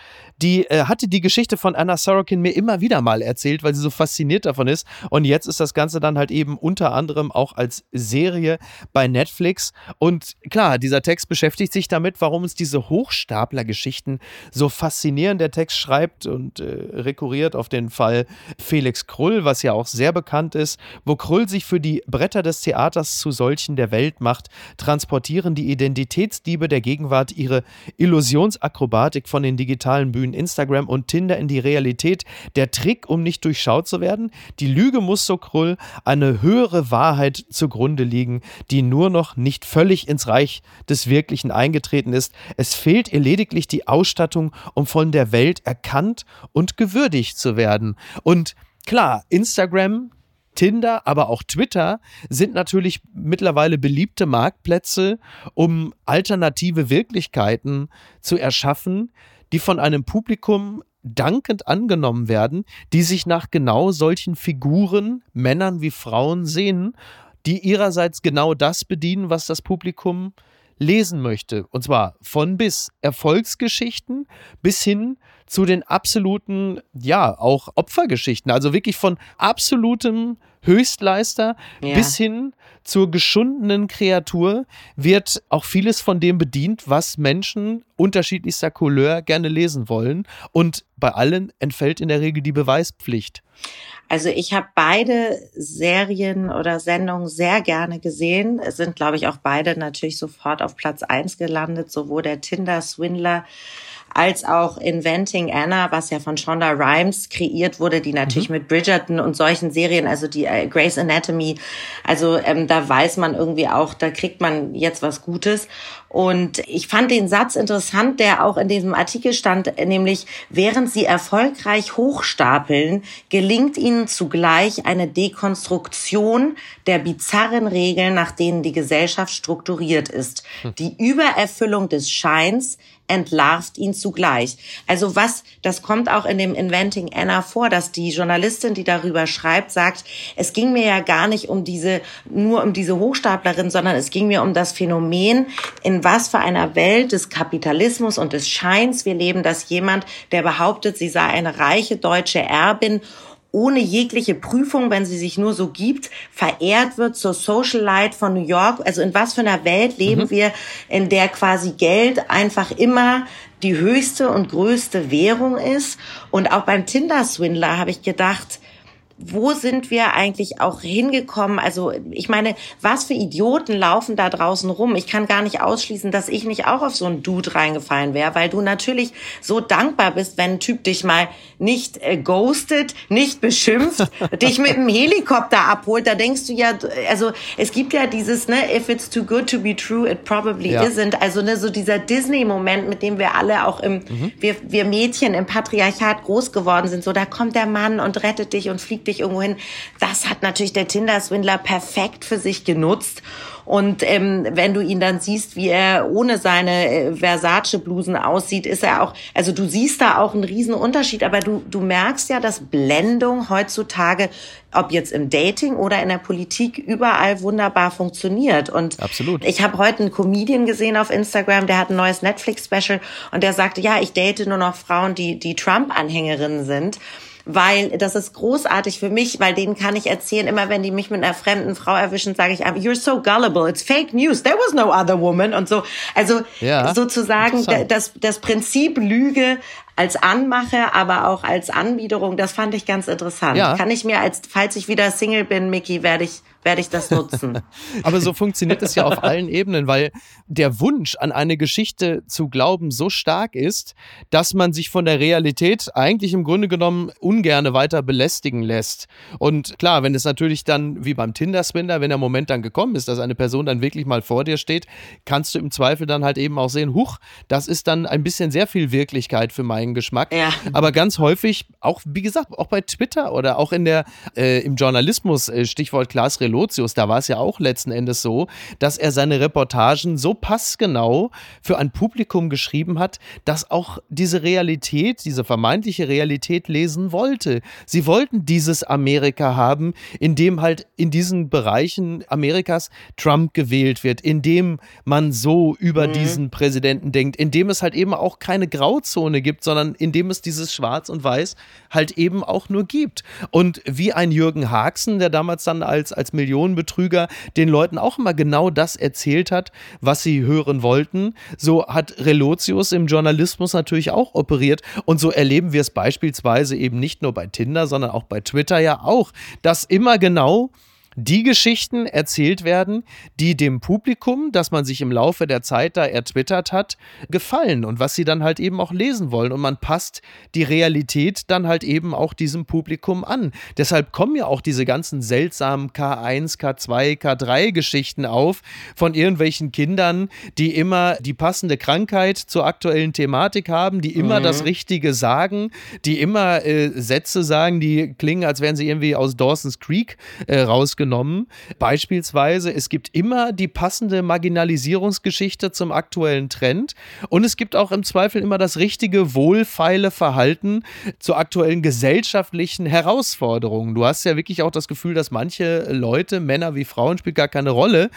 Speaker 1: Die äh, hatte die Geschichte von Anna Sorokin mir immer wieder mal erzählt, weil sie so fasziniert davon ist. Und jetzt ist das Ganze dann halt eben unter anderem auch als Serie bei Netflix. Und klar, dieser Text beschäftigt sich damit, warum uns diese Hochstapler-Geschichten so faszinieren. Der Text schreibt und äh, rekurriert auf den Fall Felix Krull, was ja auch sehr bekannt ist, wo Krull sich für die Bretter des Theaters zu solchen der Welt macht, transportieren die Identitätsdiebe der Gegenwart ihre Illusionsakrobatik von den digitalen Bühnen Instagram und Tinder in die Realität. Der Trick, um nicht durchschaut zu werden? Die Lüge muss so krull eine höhere Wahrheit zugrunde liegen, die nur noch nicht völlig ins Reich des Wirklichen eingetreten ist. Es fehlt ihr lediglich die Ausstattung, um von der Welt erkannt und gewürdigt zu werden. Und Klar, Instagram Tinder, aber auch Twitter sind natürlich mittlerweile beliebte Marktplätze, um alternative Wirklichkeiten zu erschaffen, die von einem Publikum dankend angenommen werden, die sich nach genau solchen Figuren, Männern wie Frauen sehen, die ihrerseits genau das bedienen, was das Publikum lesen möchte. Und zwar von bis Erfolgsgeschichten bis hin zu den absoluten, ja, auch Opfergeschichten. Also wirklich von absolutem Höchstleister ja. bis hin zur geschundenen Kreatur wird auch vieles von dem bedient, was Menschen unterschiedlichster Couleur gerne lesen wollen. Und bei allen entfällt in der Regel die Beweispflicht.
Speaker 3: Also ich habe beide Serien oder Sendungen sehr gerne gesehen. Es sind, glaube ich, auch beide natürlich sofort auf Platz eins gelandet, sowohl der Tinder-Swindler als auch Inventing Anna, was ja von Shonda Rhimes kreiert wurde, die natürlich mhm. mit Bridgerton und solchen Serien, also die äh, Grey's Anatomy, also ähm, da weiß man irgendwie auch, da kriegt man jetzt was Gutes. Und ich fand den Satz interessant, der auch in diesem Artikel stand, nämlich während sie erfolgreich hochstapeln, gelingt ihnen zugleich eine Dekonstruktion der bizarren Regeln, nach denen die Gesellschaft strukturiert ist. Hm. Die Übererfüllung des Scheins entlarvt ihn zugleich. Also was, das kommt auch in dem Inventing Anna vor, dass die Journalistin, die darüber schreibt, sagt, es ging mir ja gar nicht um diese, nur um diese Hochstaplerin, sondern es ging mir um das Phänomen, in was für einer Welt des Kapitalismus und des Scheins wir leben, dass jemand, der behauptet, sie sei eine reiche deutsche Erbin ohne jegliche Prüfung, wenn sie sich nur so gibt, verehrt wird zur Socialite von New York. Also in was für einer Welt leben mhm. wir, in der quasi Geld einfach immer die höchste und größte Währung ist. Und auch beim Tinder-Swindler habe ich gedacht, wo sind wir eigentlich auch hingekommen? Also ich meine, was für Idioten laufen da draußen rum? Ich kann gar nicht ausschließen, dass ich nicht auch auf so einen Dude reingefallen wäre, weil du natürlich so dankbar bist, wenn ein Typ dich mal nicht äh, ghostet, nicht beschimpft, dich mit einem Helikopter abholt. Da denkst du ja, also es gibt ja dieses, ne, if it's too good to be true, it probably ja. isn't. Also ne, so dieser Disney-Moment, mit dem wir alle auch im, mhm. wir, wir Mädchen im Patriarchat groß geworden sind. So, da kommt der Mann und rettet dich und fliegt dich irgendwo hin. Das hat natürlich der Tinder-Swindler perfekt für sich genutzt. Und ähm, wenn du ihn dann siehst, wie er ohne seine äh, Versace-Blusen aussieht, ist er auch, also du siehst da auch einen riesen Unterschied, aber du, du merkst ja, dass Blendung heutzutage, ob jetzt im Dating oder in der Politik, überall wunderbar funktioniert. Und
Speaker 1: Absolut.
Speaker 3: ich habe heute einen Comedian gesehen auf Instagram, der hat ein neues Netflix-Special und der sagte, ja, ich date nur noch Frauen, die, die Trump-Anhängerinnen sind weil das ist großartig für mich, weil denen kann ich erzählen, immer wenn die mich mit einer fremden Frau erwischen, sage ich, you're so gullible, it's fake news, there was no other woman und so. Also ja, sozusagen das, das Prinzip Lüge als Anmache, aber auch als Anbiederung, das fand ich ganz interessant. Ja. Kann ich mir als, falls ich wieder Single bin, Mickey, werde ich werde ich das nutzen.
Speaker 1: Aber so funktioniert es ja auf allen Ebenen, weil der Wunsch an eine Geschichte zu glauben so stark ist, dass man sich von der Realität eigentlich im Grunde genommen ungerne weiter belästigen lässt. Und klar, wenn es natürlich dann wie beim Tinder-Swindler, wenn der Moment dann gekommen ist, dass eine Person dann wirklich mal vor dir steht, kannst du im Zweifel dann halt eben auch sehen, huch, das ist dann ein bisschen sehr viel Wirklichkeit für meinen Geschmack. Ja. Aber ganz häufig, auch wie gesagt, auch bei Twitter oder auch in der äh, im Journalismus, äh, Stichwort Klaas Relotius, da war es ja auch letzten Endes so, dass er seine Reportagen so passgenau für ein Publikum geschrieben hat, das auch diese Realität, diese vermeintliche Realität lesen wollte. Sie wollten dieses Amerika haben, in dem halt in diesen Bereichen Amerikas Trump gewählt wird, in dem man so über mhm. diesen Präsidenten denkt, in dem es halt eben auch keine Grauzone gibt, sondern in dem es dieses Schwarz und Weiß halt eben auch nur gibt. Und wie ein Jürgen Haxen, der damals dann als, als Millionenbetrüger den Leuten auch immer genau das erzählt hat, was sie hören wollten. So hat Relotius im Journalismus natürlich auch operiert. Und so erleben wir es beispielsweise eben nicht nur bei Tinder, sondern auch bei Twitter ja auch, dass immer genau die Geschichten erzählt werden, die dem Publikum, das man sich im Laufe der Zeit da ertwittert hat, gefallen und was sie dann halt eben auch lesen wollen. Und man passt die Realität dann halt eben auch diesem Publikum an. Deshalb kommen ja auch diese ganzen seltsamen K1, K2, K3 Geschichten auf von irgendwelchen Kindern, die immer die passende Krankheit zur aktuellen Thematik haben, die immer mhm. das Richtige sagen, die immer äh, Sätze sagen, die klingen, als wären sie irgendwie aus Dawson's Creek äh, rausgenommen genommen. Beispielsweise, es gibt immer die passende Marginalisierungsgeschichte zum aktuellen Trend und es gibt auch im Zweifel immer das richtige, wohlfeile Verhalten zu aktuellen gesellschaftlichen Herausforderungen. Du hast ja wirklich auch das Gefühl, dass manche Leute, Männer wie Frauen, spielt gar keine Rolle,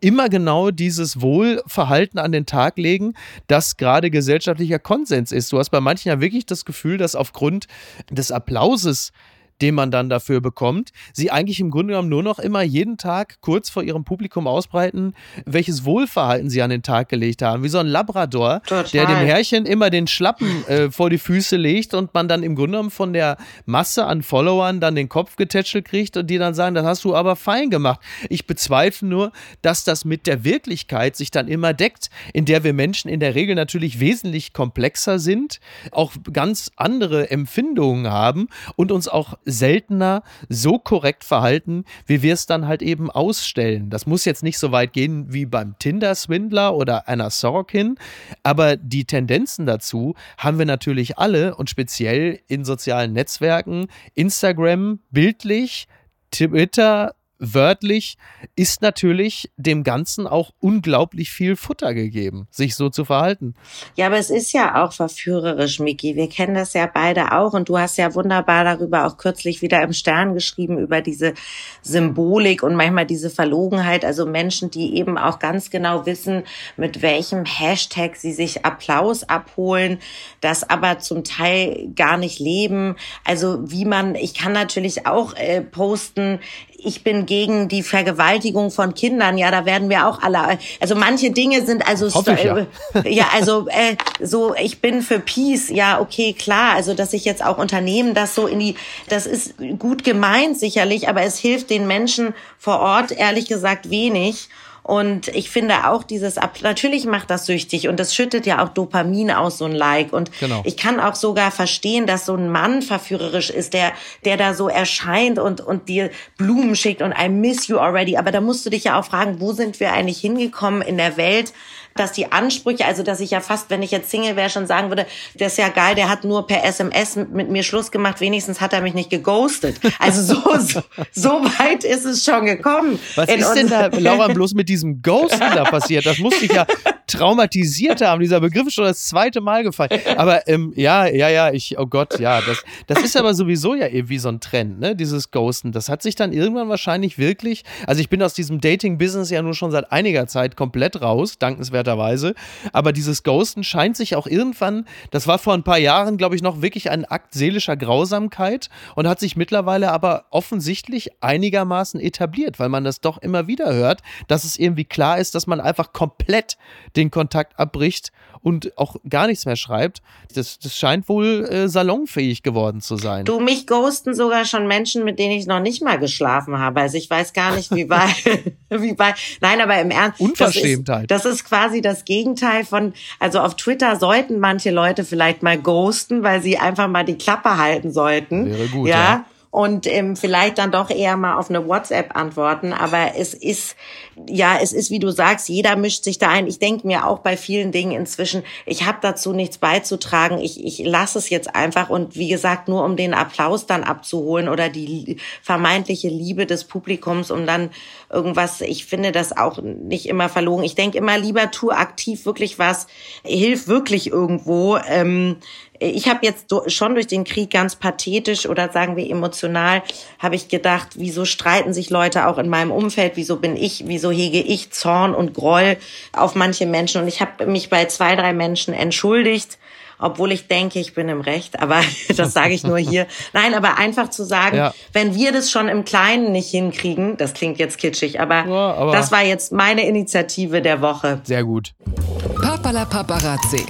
Speaker 1: immer genau dieses Wohlverhalten an den Tag legen, das gerade gesellschaftlicher Konsens ist. Du hast bei manchen ja wirklich das Gefühl, dass aufgrund des Applauses den man dann dafür bekommt, sie eigentlich im Grunde genommen nur noch immer jeden Tag kurz vor ihrem Publikum ausbreiten, welches Wohlverhalten sie an den Tag gelegt haben. Wie so ein Labrador, Total. der dem Herrchen immer den Schlappen äh, vor die Füße legt und man dann im Grunde genommen von der Masse an Followern dann den Kopf getätschelt kriegt und die dann sagen, das hast du aber fein gemacht. Ich bezweifle nur, dass das mit der Wirklichkeit sich dann immer deckt, in der wir Menschen in der Regel natürlich wesentlich komplexer sind, auch ganz andere Empfindungen haben und uns auch seltener so korrekt verhalten, wie wir es dann halt eben ausstellen. Das muss jetzt nicht so weit gehen wie beim Tinder-Swindler oder einer Sorokin, aber die Tendenzen dazu haben wir natürlich alle und speziell in sozialen Netzwerken, Instagram bildlich, Twitter wörtlich ist natürlich dem Ganzen auch unglaublich viel Futter gegeben, sich so zu verhalten.
Speaker 3: Ja, aber es ist ja auch verführerisch, Miki. Wir kennen das ja beide auch und du hast ja wunderbar darüber auch kürzlich wieder im Stern geschrieben über diese Symbolik und manchmal diese Verlogenheit. Also Menschen, die eben auch ganz genau wissen, mit welchem Hashtag sie sich Applaus abholen, das aber zum Teil gar nicht leben. Also wie man, ich kann natürlich auch äh, posten, ich bin gegen die Vergewaltigung von Kindern. Ja, da werden wir auch alle. Also manche Dinge sind also
Speaker 1: ja.
Speaker 3: ja, also äh, so ich bin für Peace. Ja, okay, klar. Also dass ich jetzt auch Unternehmen das so in die, das ist gut gemeint sicherlich, aber es hilft den Menschen vor Ort ehrlich gesagt wenig. Und ich finde auch dieses, natürlich macht das süchtig und das schüttet ja auch Dopamin aus, so ein Like. Und genau. ich kann auch sogar verstehen, dass so ein Mann verführerisch ist, der, der da so erscheint und, und dir Blumen schickt und I miss you already. Aber da musst du dich ja auch fragen, wo sind wir eigentlich hingekommen in der Welt, dass die Ansprüche, also dass ich ja fast, wenn ich jetzt Single wäre, schon sagen würde, das ist ja geil, der hat nur per SMS mit mir Schluss gemacht, wenigstens hat er mich nicht geghostet. Also so, so, so weit ist es schon gekommen.
Speaker 1: Was ist denn da, Laura, bloß mit diesem Ghosten da passiert? Das musste ich ja traumatisiert haben. Dieser Begriff ist schon das zweite Mal gefallen. Aber ähm, ja, ja, ja, ich, oh Gott, ja, das, das ist aber sowieso ja irgendwie so ein Trend, ne? Dieses Ghosten. Das hat sich dann irgendwann wahrscheinlich wirklich, also ich bin aus diesem Dating-Business ja nur schon seit einiger Zeit komplett raus, dankenswerterweise. Aber dieses Ghosten scheint sich auch irgendwann, das war vor ein paar Jahren, glaube ich, noch wirklich ein Akt seelischer Grausamkeit und hat sich mittlerweile aber offensichtlich einigermaßen etabliert, weil man das doch immer wieder hört, dass es irgendwie klar ist, dass man einfach komplett den Kontakt abbricht und auch gar nichts mehr schreibt. Das, das scheint wohl äh, salonfähig geworden zu sein.
Speaker 3: Du, mich ghosten sogar schon Menschen, mit denen ich noch nicht mal geschlafen habe. Also ich weiß gar nicht, wie bei, wie bei, nein, aber im Ernst.
Speaker 1: Unverschämtheit.
Speaker 3: Das ist, das ist quasi das Gegenteil von, also auf Twitter sollten manche Leute vielleicht mal ghosten, weil sie einfach mal die Klappe halten sollten.
Speaker 1: Wäre gut,
Speaker 3: ja. ja und ähm, vielleicht dann doch eher mal auf eine WhatsApp antworten. Aber es ist, ja, es ist, wie du sagst, jeder mischt sich da ein. Ich denke mir auch bei vielen Dingen inzwischen, ich habe dazu nichts beizutragen. Ich, ich lasse es jetzt einfach und wie gesagt, nur um den Applaus dann abzuholen oder die vermeintliche Liebe des Publikums, um dann irgendwas, ich finde das auch nicht immer verlogen. Ich denke immer lieber, tu aktiv wirklich was, hilf wirklich irgendwo. Ähm, ich habe jetzt schon durch den Krieg ganz pathetisch oder sagen wir emotional, habe ich gedacht, wieso streiten sich Leute auch in meinem Umfeld, wieso bin ich, wieso hege ich Zorn und Groll auf manche Menschen und ich habe mich bei zwei, drei Menschen entschuldigt, obwohl ich denke, ich bin im Recht, aber das sage ich nur hier. Nein, aber einfach zu sagen, ja. wenn wir das schon im Kleinen nicht hinkriegen, das klingt jetzt kitschig, aber, ja, aber das war jetzt meine Initiative der Woche.
Speaker 1: Sehr gut.
Speaker 2: Papala Paparazzi.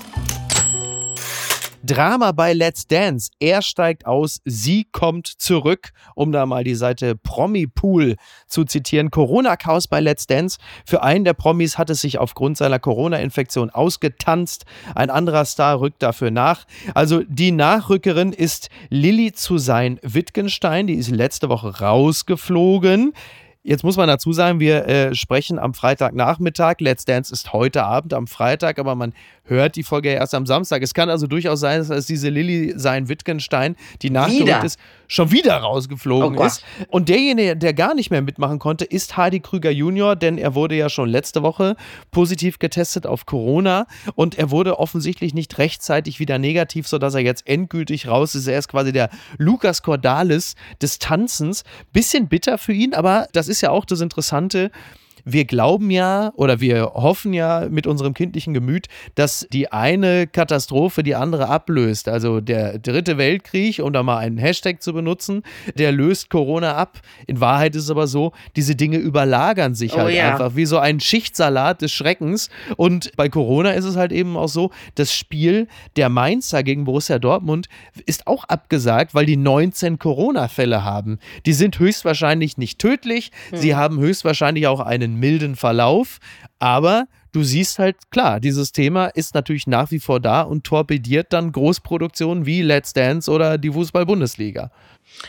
Speaker 1: Drama bei Let's Dance. Er steigt aus, sie kommt zurück, um da mal die Seite Promi Pool zu zitieren. Corona-Chaos bei Let's Dance. Für einen der Promis hat es sich aufgrund seiner Corona-Infektion ausgetanzt. Ein anderer Star rückt dafür nach. Also die Nachrückerin ist Lilly zu sein Wittgenstein. Die ist letzte Woche rausgeflogen. Jetzt muss man dazu sagen, wir äh, sprechen am Freitagnachmittag. Let's Dance ist heute Abend am Freitag, aber man hört die Folge erst am Samstag. Es kann also durchaus sein, dass diese Lilly sein Wittgenstein, die nachgerückt ist, schon wieder rausgeflogen oh ist. Und derjenige, der gar nicht mehr mitmachen konnte, ist Hardy Krüger Junior, denn er wurde ja schon letzte Woche positiv getestet auf Corona und er wurde offensichtlich nicht rechtzeitig wieder negativ, sodass er jetzt endgültig raus ist. Er ist quasi der Lukas Cordalis des Tanzens. Bisschen bitter für ihn, aber das ist ja auch das Interessante wir glauben ja oder wir hoffen ja mit unserem kindlichen Gemüt, dass die eine Katastrophe die andere ablöst. Also der dritte Weltkrieg, um da mal einen Hashtag zu benutzen, der löst Corona ab. In Wahrheit ist es aber so, diese Dinge überlagern sich
Speaker 3: Oh
Speaker 1: halt
Speaker 3: ja.
Speaker 1: einfach wie so ein Schichtsalat des Schreckens. Und bei Corona ist es halt eben auch so, das Spiel der Mainzer gegen Borussia Dortmund ist auch abgesagt, weil die 19 Corona-Fälle haben. Die sind höchstwahrscheinlich nicht tödlich, sie haben höchstwahrscheinlich auch einen milden Verlauf, aber du siehst halt, klar, dieses Thema ist natürlich nach wie vor da und torpediert dann Großproduktionen wie Let's Dance oder die Fußball-Bundesliga.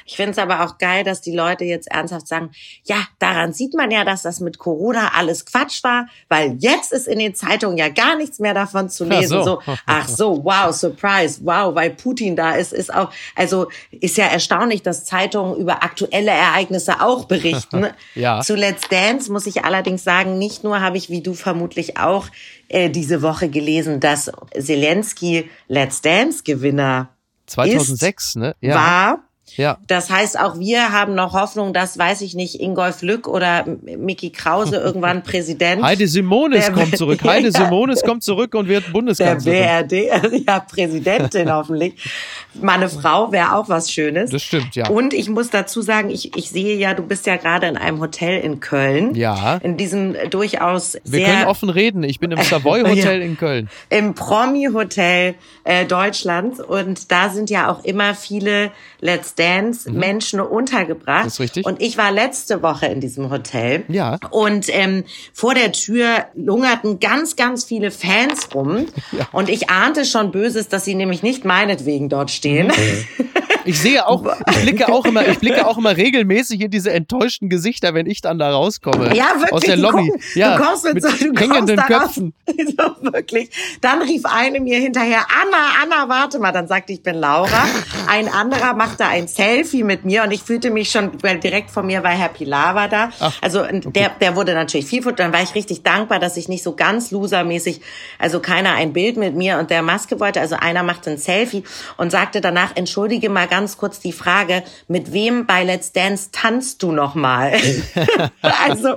Speaker 3: Ich finde es aber auch geil, dass die Leute jetzt ernsthaft sagen, ja, daran sieht man ja, dass das mit Corona alles Quatsch war, weil jetzt ist in den Zeitungen ja gar nichts mehr davon zu lesen.
Speaker 1: so.
Speaker 3: So, ach so, wow, Surprise, wow, weil Putin da ist, ist auch, also ist ja erstaunlich, dass Zeitungen über aktuelle Ereignisse auch berichten.
Speaker 1: Ja.
Speaker 3: Zu Let's Dance muss ich allerdings sagen, nicht nur habe ich wie du vermutlich auch äh, diese Woche gelesen, dass Zelensky Let's Dance Gewinner
Speaker 1: 2006, ne? Ja.
Speaker 3: war.
Speaker 1: Ja.
Speaker 3: Das heißt, auch wir haben noch Hoffnung, dass, weiß ich nicht, Ingolf Lück oder Mickey Krause irgendwann Präsident.
Speaker 1: Heide Simones
Speaker 3: Der-
Speaker 1: kommt zurück. Heide
Speaker 3: Ja.
Speaker 1: Simones kommt zurück und wird
Speaker 3: der
Speaker 1: Bundeskanzlerin.
Speaker 3: BRD, ja, Präsidentin hoffentlich. Meine Frau wäre auch was Schönes.
Speaker 1: Das stimmt, ja.
Speaker 3: Und ich muss dazu sagen, ich, ich sehe ja, du bist ja gerade in einem Hotel in Köln.
Speaker 1: Ja.
Speaker 3: In diesem äh, durchaus
Speaker 1: Wir
Speaker 3: sehr
Speaker 1: können offen reden. Ich bin im Savoy Hotel in Köln.
Speaker 3: im Promi-Hotel äh, Deutschlands und da sind ja auch immer viele Let's Dance-Menschen untergebracht.
Speaker 1: Mhm. Das ist richtig.
Speaker 3: Und ich war letzte Woche in diesem Hotel.
Speaker 1: Ja.
Speaker 3: Und ähm, vor der Tür lungerten ganz, ganz viele Fans rum. Und ich ahnte schon Böses, dass sie nämlich nicht meinetwegen dort stehen.
Speaker 1: Ich sehe auch, ich blicke auch immer, ich blicke auch immer regelmäßig in diese enttäuschten Gesichter, wenn ich dann da rauskomme.
Speaker 3: Ja, wirklich.
Speaker 1: Aus der Lobby.
Speaker 3: komm-
Speaker 1: ja,
Speaker 3: du kommst mit, so, du
Speaker 1: hängenden. Köpfen.
Speaker 3: So, wirklich. Dann rief eine mir hinterher, Anna, Anna, warte mal. Dann sagte ich, ich bin Laura. Ein anderer machte ein Selfie mit mir und ich fühlte mich schon, weil direkt vor mir war Herr Pilawa da. Also der, der wurde natürlich viel. Dann war ich richtig dankbar, dass ich nicht so ganz losermäßig, also keiner ein Bild mit mir und der Maske wollte. Also einer machte ein Selfie und sagte danach, entschuldige mal ganz kurz die Frage, mit wem bei Let's Dance tanzt du noch mal? also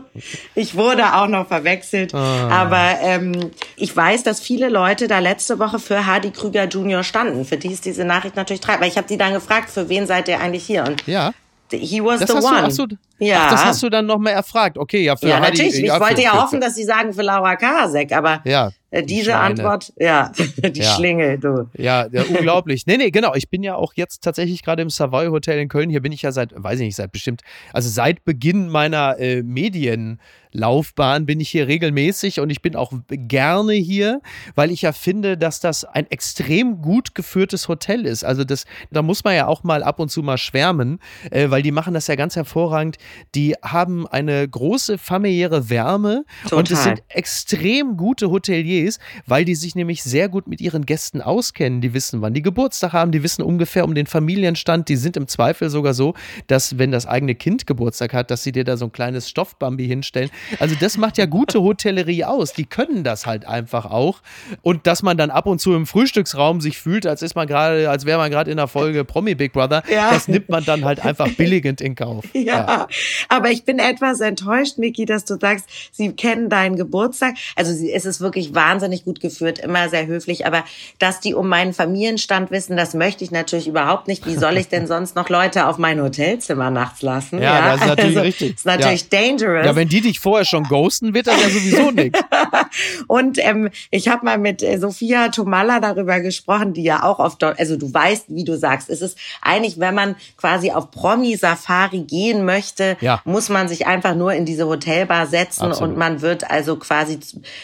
Speaker 3: ich wurde auch noch verwechselt. Aber ähm, ich weiß, dass viele Leute da letzte Woche für Hardy Krüger Jr. standen. Für die ist diese Nachricht natürlich traurig. Weil ich habe die dann gefragt, für wen seid ihr eigentlich hier? Und
Speaker 1: Ja.
Speaker 3: he was
Speaker 1: Das
Speaker 3: the one. Ja.
Speaker 1: ach, das hast du dann nochmal erfragt. Okay, ja, für
Speaker 3: ja,
Speaker 1: Heidi-
Speaker 3: natürlich. Ich
Speaker 1: ja,
Speaker 3: wollte ja hoffen, dass sie sagen für Laura Karasek, aber
Speaker 1: Ja,
Speaker 3: äh,
Speaker 1: die
Speaker 3: diese
Speaker 1: Schweine.
Speaker 3: Antwort, ja, die
Speaker 1: Ja.
Speaker 3: Schlingel, du.
Speaker 1: Ja, ja, unglaublich. Nee, nee, genau. Ich bin ja auch jetzt tatsächlich gerade im Savoy Hotel in Köln. Hier bin ich ja seit, weiß ich nicht, seit bestimmt, also seit Beginn meiner äh, Medienlaufbahn bin ich hier regelmäßig und ich bin auch gerne hier, weil ich ja finde, dass das ein extrem gut geführtes Hotel ist. Also das, da muss man ja auch mal ab und zu mal schwärmen, äh, weil die machen das ja ganz hervorragend. Die haben eine große familiäre Wärme und es
Speaker 3: Total.
Speaker 1: sind extrem gute Hoteliers, weil die sich nämlich sehr gut mit ihren Gästen auskennen. Die wissen, wann die Geburtstag haben, die wissen ungefähr um den Familienstand. Die sind im Zweifel sogar so, dass wenn das eigene Kind Geburtstag hat, dass sie dir da so ein kleines Stoffbambi hinstellen. Also das macht ja gute Hotellerie aus. Die können das halt einfach auch. Und dass man dann ab und zu im Frühstücksraum sich fühlt, als ist man gerade, als wäre man gerade in der Folge Promi Big Brother,
Speaker 3: Ja.
Speaker 1: das nimmt man dann halt einfach billigend in Kauf.
Speaker 3: Ja, aber ich bin etwas enttäuscht, Miki, dass du sagst, sie kennen deinen Geburtstag. Also sie, es ist wirklich wahnsinnig gut geführt, immer sehr höflich. Aber dass die um meinen Familienstand wissen, das möchte ich natürlich überhaupt nicht. Wie soll ich denn sonst noch Leute auf mein Hotelzimmer nachts lassen?
Speaker 1: Ja, das ist natürlich
Speaker 3: also,
Speaker 1: richtig.
Speaker 3: Ist natürlich dangerous.
Speaker 1: Ja, wenn die dich vorher schon ghosten, wird das ja sowieso nichts.
Speaker 3: Und ähm, ich habe mal mit äh, Sophia Tomalla darüber gesprochen, die ja auch auf Deu- also du weißt, wie du sagst, es ist eigentlich, wenn man quasi auf Promi-Safari gehen möchte,
Speaker 1: Ja.
Speaker 3: muss man sich einfach nur in diese Hotelbar setzen
Speaker 1: Absolut.
Speaker 3: und man wird also quasi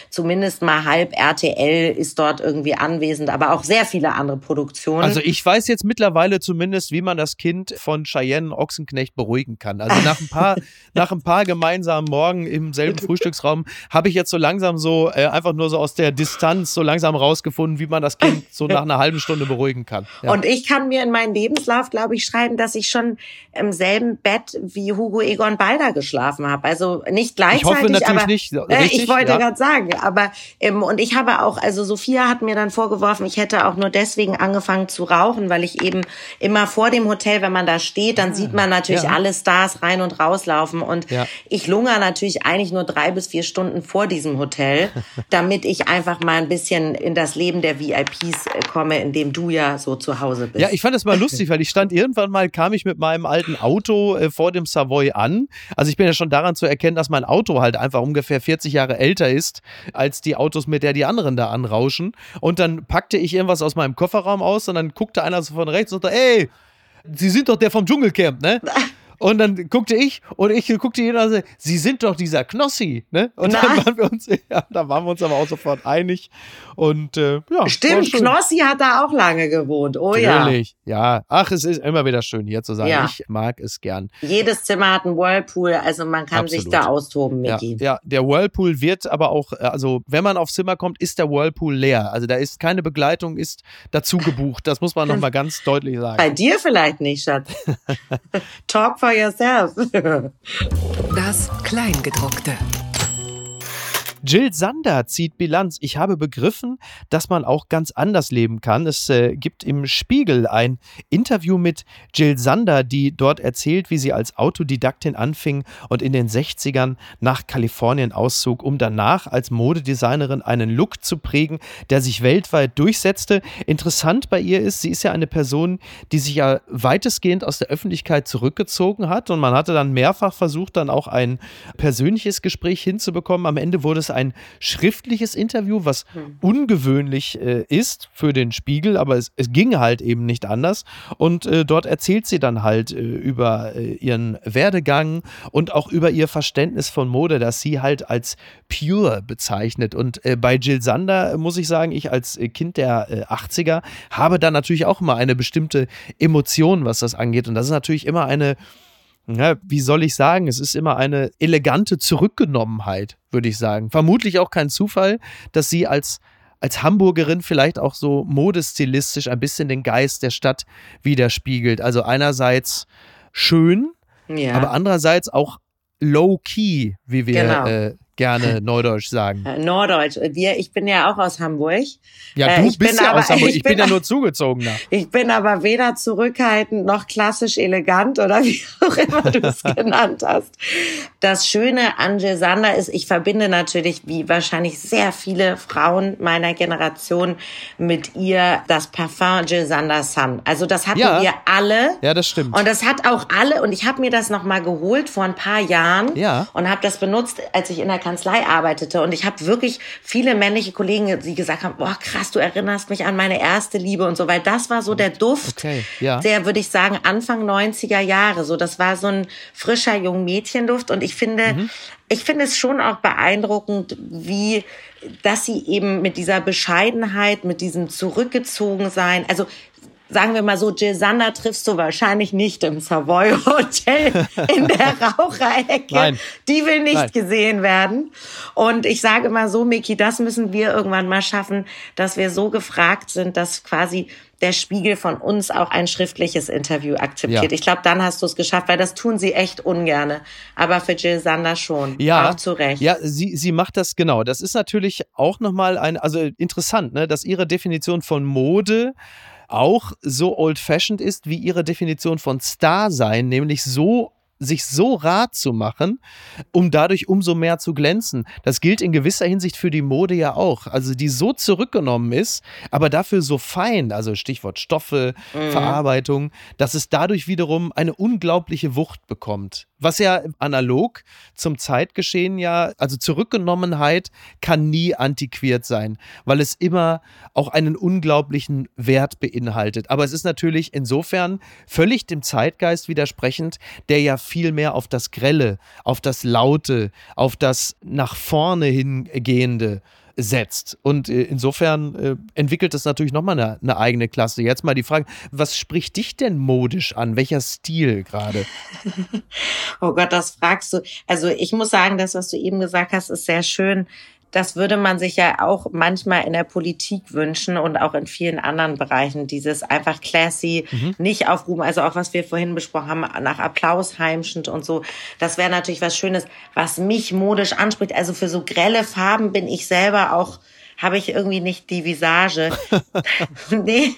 Speaker 3: zumindest mal halb RTL ist dort irgendwie anwesend, aber auch sehr viele andere Produktionen.
Speaker 1: Also ich weiß jetzt mittlerweile zumindest, wie man das Kind von Cheyenne Ochsenknecht beruhigen kann. Also nach ein paar, nach ein paar gemeinsamen Morgen im selben Frühstücksraum habe ich jetzt so langsam so äh, einfach nur so aus der Distanz so langsam rausgefunden, wie man das Kind so nach einer halben Stunde beruhigen kann.
Speaker 3: Ja. Und ich kann mir in meinen Lebenslauf, glaube ich, schreiben, dass ich schon im selben Bett wie Hugo Egon Balder geschlafen habe. Also nicht gleichzeitig, ich hoffe
Speaker 1: natürlich
Speaker 3: aber
Speaker 1: nicht,
Speaker 3: richtig, äh, ich wollte ja. gerade sagen, aber ähm, und ich habe auch, also Sophia hat mir dann vorgeworfen, ich hätte auch nur deswegen angefangen zu rauchen, weil ich eben immer vor dem Hotel, wenn man da steht, dann sieht man natürlich ja. alle Stars rein und rauslaufen und ja. ich lungere natürlich eigentlich nur drei bis vier Stunden vor diesem Hotel, damit ich einfach mal ein bisschen in das Leben der VIPs äh, komme, in dem du ja so zu Hause bist.
Speaker 1: Ja, ich fand das mal lustig, weil ich stand irgendwann mal, kam ich mit meinem alten Auto äh, vor dem Savoy an. Also ich bin ja schon daran zu erkennen, dass mein Auto halt einfach ungefähr 40 Jahre älter ist als die Autos, mit der die anderen da anrauschen. Und dann packte ich irgendwas aus meinem Kofferraum aus und dann guckte einer so von rechts und sagte, ey, Sie sind doch der vom Dschungelcamp, ne? Und dann guckte ich und ich guckte ihn und sagte, Sie sind doch dieser Knossi, ne? Und dann waren wir uns, ja, da waren wir uns aber auch sofort einig. Und äh, ja.
Speaker 3: Stimmt, Knossi hat da auch lange gewohnt. Oh Natürlich,
Speaker 1: ja. ja. Ach, es ist immer wieder schön hier zu sein. Ja. Ich mag es gern.
Speaker 3: Jedes Zimmer hat einen Whirlpool, also man kann Absolut. sich da austoben, Micky.
Speaker 1: Ja, ja, der Whirlpool wird aber auch, äh, also wenn man aufs Zimmer kommt, ist der Whirlpool leer. Also da ist keine Begleitung, ist dazu gebucht. Das muss man nochmal ganz deutlich sagen.
Speaker 3: Bei dir vielleicht nicht, Schatz. Talk for yourself.
Speaker 2: das Kleingedruckte.
Speaker 1: Jill Sander zieht Bilanz. Ich habe begriffen, dass man auch ganz anders leben kann. Es äh, gibt im Spiegel ein Interview mit Jill Sander, die dort erzählt, wie sie als Autodidaktin anfing und in den 60ern nach Kalifornien auszog, um danach als Modedesignerin einen Look zu prägen, der sich weltweit durchsetzte. Interessant bei ihr ist, sie ist ja eine Person, die sich ja weitestgehend aus der Öffentlichkeit zurückgezogen hat und man hatte dann mehrfach versucht, dann auch ein persönliches Gespräch hinzubekommen. Am Ende wurde es ein schriftliches Interview, was hm. ungewöhnlich äh, ist für den Spiegel, aber es, es, ging halt eben nicht anders. Und äh, dort erzählt sie dann halt äh, über äh, ihren Werdegang und auch über ihr Verständnis von Mode, das sie halt als pure bezeichnet. Und äh, bei Jill Sander muss ich sagen, ich als äh, Kind der 80er habe da natürlich auch immer eine bestimmte Emotion, was das angeht. Und das ist natürlich immer eine ja, wie soll ich sagen, es ist immer eine elegante Zurückgenommenheit, würde ich sagen. Vermutlich auch kein Zufall, dass sie als, als Hamburgerin vielleicht auch so modestilistisch ein bisschen den Geist der Stadt widerspiegelt. Also einerseits schön, ja. aber andererseits auch low-key, wie wir genau. äh, gerne Neudeutsch sagen.
Speaker 3: Äh, Norddeutsch. Wir, ich bin ja auch aus Hamburg.
Speaker 1: Ja, äh, du ich bist ja aber, aus Hamburg. Ich, ich bin, bin, ja nur zugezogener.
Speaker 3: Ich bin aber weder zurückhaltend noch klassisch elegant oder wie auch immer du es genannt hast. Das Schöne an Jill Sander ist, ich verbinde natürlich, wie wahrscheinlich sehr viele Frauen meiner Generation, mit ihr das Parfum Jill Sander Sun. Also das hatten ja. wir alle.
Speaker 1: Ja, das stimmt.
Speaker 3: Und das hat auch alle, und ich habe mir das nochmal geholt vor ein paar Jahren ja. und habe das benutzt, als ich in der Kanzlei arbeitete und ich habe wirklich viele männliche Kollegen, die gesagt haben, boah krass, du erinnerst mich an meine erste Liebe und so, weil das war so der Duft, okay, ja. der würde ich sagen Anfang 90er Jahre, so das war so ein frischer Jungmädchenduft und ich finde, mhm. ich finde es schon auch beeindruckend, wie dass sie eben mit dieser Bescheidenheit, mit diesem Zurückgezogensein, also sagen wir mal so, Jill Sander triffst du wahrscheinlich nicht im Savoy Hotel in der Raucherecke. Nein. Die will nicht Nein. gesehen werden. Und ich sage mal so, Miki, das müssen wir irgendwann mal schaffen, dass wir so gefragt sind, dass quasi der Spiegel von uns auch ein schriftliches Interview akzeptiert. Ja. Ich glaube, dann hast du es geschafft, weil das tun sie echt ungerne. Aber für Jill Sander schon. Ja. Auch zu Recht.
Speaker 1: Ja, sie, sie macht das genau. Das ist natürlich auch nochmal ein, also interessant, ne, dass ihre Definition von Mode auch so old-fashioned ist wie ihre Definition von Star sein, nämlich so sich so rat zu machen, um dadurch umso mehr zu glänzen. Das gilt in gewisser Hinsicht für die Mode ja auch. Also die so zurückgenommen ist, aber dafür so fein, also Stichwort Stoffe, mhm. Verarbeitung, dass es dadurch wiederum eine unglaubliche Wucht bekommt. Was ja analog zum Zeitgeschehen ja, also Zurückgenommenheit kann nie antiquiert sein, weil es immer auch einen unglaublichen Wert beinhaltet. Aber es ist natürlich insofern völlig dem Zeitgeist widersprechend, der ja viel mehr auf das Grelle, auf das Laute, auf das nach vorne hingehende setzt. Und äh, insofern äh, entwickelt es natürlich nochmal eine, eine eigene Klasse. Jetzt mal die Frage, was spricht dich denn modisch an? Welcher Stil gerade?
Speaker 3: oh Gott, das fragst du. Also ich muss sagen, das, was du eben gesagt hast, ist sehr schön das würde man sich ja auch manchmal in der Politik wünschen und auch in vielen anderen Bereichen. Dieses einfach classy, mhm. nicht aufrufen, also auch was wir vorhin besprochen haben, nach Applaus heimschend und so. Das wäre natürlich was Schönes, was mich modisch anspricht. Also für so grelle Farben bin ich selber auch habe ich irgendwie nicht die Visage. nee,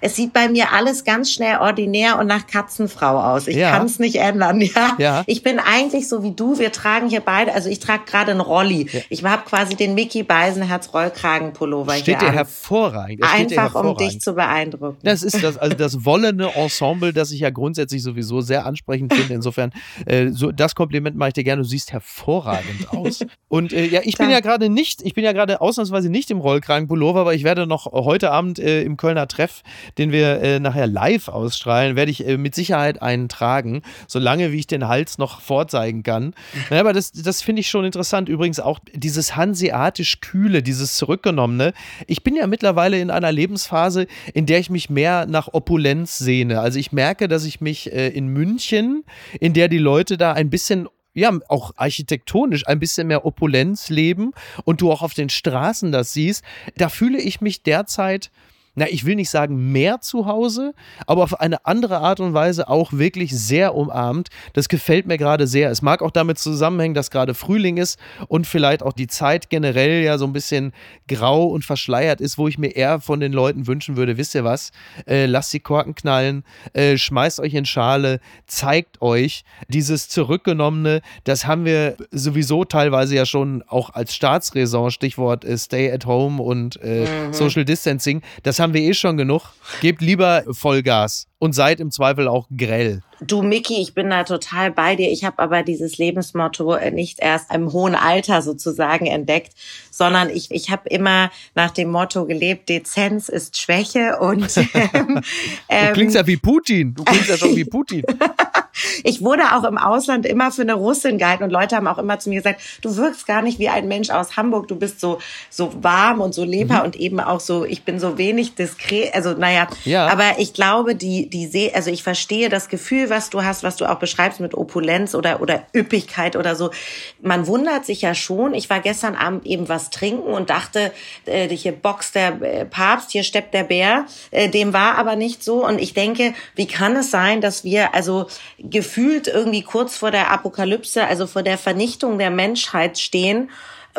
Speaker 3: es sieht bei mir alles ganz schnell ordinär und nach Katzenfrau aus. Ich ja. kann es nicht ändern. Ja? ja, ich bin eigentlich so wie du. Wir tragen hier beide, also ich trage gerade einen Rolli. Ja. Ich habe quasi den Mickey Beisenherz Rollkragenpullover
Speaker 1: steht hier. Dir hervorragend.
Speaker 3: Das Einfach dir hervorragend. um dich zu beeindrucken.
Speaker 1: Das ist das, also das wollende Ensemble, das ich ja grundsätzlich sowieso sehr ansprechend finde. Insofern, äh, so das Kompliment mache ich dir gerne. Du siehst hervorragend aus. Und äh, ja, ich bin ja gerade nicht, ich bin ja gerade ausnahmsweise nicht nicht im Rollkragenpullover, aber ich werde noch heute Abend äh, im Kölner Treff, den wir äh, nachher live ausstrahlen, werde ich äh, mit Sicherheit einen tragen, solange wie ich den Hals noch vorzeigen kann. Ja, aber das, das finde ich schon interessant. Übrigens auch dieses hanseatisch Kühle, dieses Zurückgenommene. Ich bin ja mittlerweile in einer Lebensphase, in der ich mich mehr nach Opulenz sehne. Also ich merke, dass ich mich äh, in München, in der die Leute da ein bisschen ja, auch architektonisch ein bisschen mehr Opulenz leben und du auch auf den Straßen das siehst, da fühle ich mich derzeit na, ich will nicht sagen mehr zu Hause, aber auf eine andere Art und Weise auch wirklich sehr umarmt. Das gefällt mir gerade sehr. Es mag auch damit zusammenhängen, dass gerade Frühling ist und vielleicht auch die Zeit generell ja so ein bisschen grau und verschleiert ist, wo ich mir eher von den Leuten wünschen würde, wisst ihr was, äh, lasst die Korken knallen, äh, schmeißt euch in Schale, zeigt euch dieses Zurückgenommene, das haben wir sowieso teilweise ja schon auch als Staatsräson, Stichwort äh, Stay at Home und äh, mhm. Social Distancing, das haben haben wir eh schon genug. Gebt lieber Vollgas und seid im Zweifel auch grell.
Speaker 3: Du, Mickey, ich bin da total bei dir. Ich habe aber dieses Lebensmotto äh, nicht erst im hohen Alter sozusagen entdeckt, sondern ich, ich habe immer nach dem Motto gelebt, Dezenz ist Schwäche und ähm,
Speaker 1: Du klingst ja wie Putin. Du klingst ja schon wie Putin.
Speaker 3: ich wurde auch im Ausland immer für eine Russin gehalten und Leute haben auch immer zu mir gesagt, du wirkst gar nicht wie ein Mensch aus Hamburg, du bist so, so warm und so leber mhm. und eben auch so, ich bin so wenig diskret, also naja, ja. aber ich glaube, die, die See, also ich verstehe das Gefühl, was du hast, was du auch beschreibst mit Opulenz oder, oder Üppigkeit oder so. Man wundert sich ja schon, ich war gestern Abend eben was trinken und dachte, äh, hier boxt der äh, Papst, hier steppt der Bär, äh, dem war aber nicht so. Und ich denke, wie kann es sein, dass wir also gefühlt irgendwie kurz vor der Apokalypse, also vor der Vernichtung der Menschheit stehen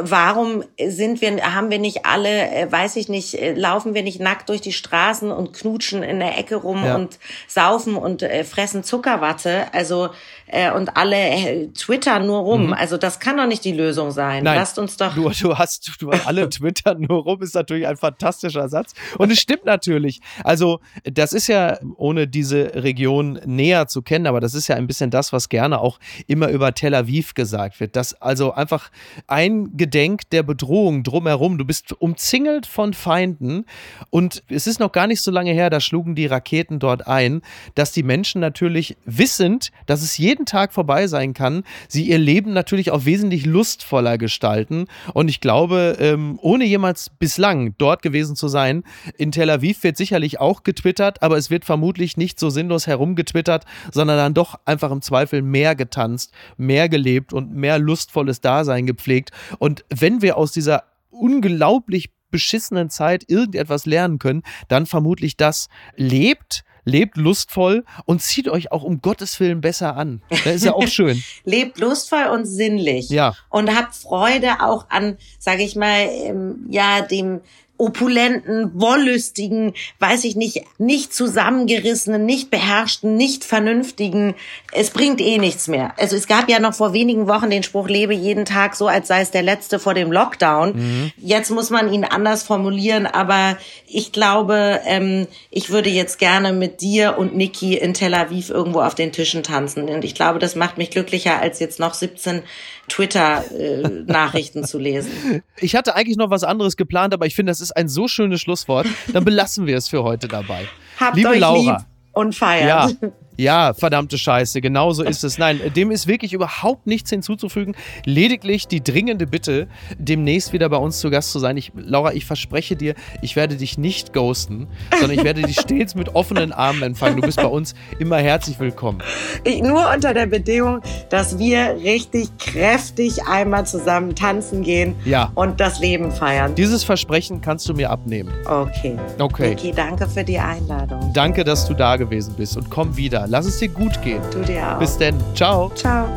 Speaker 3: warum sind wir, haben wir nicht alle, äh, weiß ich nicht, äh, laufen wir nicht nackt durch die Straßen und knutschen in der Ecke rum ja. und saufen und äh, fressen Zuckerwatte? Also äh, und alle äh, twittern nur rum. Mhm. Also das kann doch nicht die Lösung sein.
Speaker 1: Nein,
Speaker 3: Lasst uns doch.
Speaker 1: Du, du hast, du alle twittern nur rum, ist natürlich ein fantastischer Satz. Und es stimmt natürlich. Also, das ist ja, ohne diese Region näher zu kennen, aber das ist ja ein bisschen das, was gerne auch immer über Tel Aviv gesagt wird. Dass also einfach ein Gedenk der Bedrohung drumherum. Du bist umzingelt von Feinden und es ist noch gar nicht so lange her, da schlugen die Raketen dort ein, dass die Menschen natürlich wissend, dass es jeden Tag vorbei sein kann, sie ihr Leben natürlich auch wesentlich lustvoller gestalten. Und ich glaube, ähm, ohne jemals bislang dort gewesen zu sein, in Tel Aviv wird sicherlich auch getwittert, aber es wird vermutlich nicht so sinnlos herumgetwittert, sondern dann doch einfach im Zweifel mehr getanzt, mehr gelebt und mehr lustvolles Dasein gepflegt. Und wenn wir aus dieser unglaublich beschissenen Zeit irgendetwas lernen können, dann vermutlich das. Lebt lebt lustvoll und zieht euch auch um Gottes Willen besser an. Das ist ja auch schön.
Speaker 3: lebt lustvoll und sinnlich.
Speaker 1: Ja.
Speaker 3: Und habt Freude auch an, sage ich mal, ähm, ja, dem opulenten, wollüstigen, weiß ich nicht, nicht zusammengerissenen, nicht beherrschten, nicht vernünftigen. Es bringt eh nichts mehr. Also es gab ja noch vor wenigen Wochen den Spruch, lebe jeden Tag so, als sei es der letzte vor dem Lockdown. Mhm. Jetzt muss man ihn anders formulieren, aber ich glaube, ähm, ich würde jetzt gerne mit dir und Niki in Tel Aviv irgendwo auf den Tischen tanzen. Und ich glaube, das macht mich glücklicher, als jetzt noch 17 Twitter-Nachrichten äh, zu lesen.
Speaker 1: Ich hatte eigentlich noch was anderes geplant, aber ich finde, das ist ein so schönes Schlusswort. Dann belassen wir es für heute dabei.
Speaker 3: Habt Liebe euch Laura. Lieb und feiert.
Speaker 1: Ja. Ja, verdammte Scheiße, genau so ist es. Nein, dem ist wirklich überhaupt nichts hinzuzufügen. Lediglich die dringende Bitte, demnächst wieder bei uns zu Gast zu sein. Ich, Laura, ich verspreche dir, ich werde dich nicht ghosten, sondern ich werde dich stets mit offenen Armen empfangen. Du bist bei uns immer herzlich willkommen.
Speaker 3: Ich, nur unter der Bedingung, dass wir richtig kräftig einmal zusammen tanzen gehen
Speaker 1: Ja.
Speaker 3: und das Leben feiern.
Speaker 1: Dieses Versprechen kannst du mir abnehmen.
Speaker 3: Okay.
Speaker 1: Okay.
Speaker 3: Vicky, danke für die Einladung.
Speaker 1: Danke, dass du da gewesen bist und komm wieder. Lass es dir gut gehen.
Speaker 3: Du dir auch.
Speaker 1: Bis denn. Ciao.
Speaker 3: Ciao.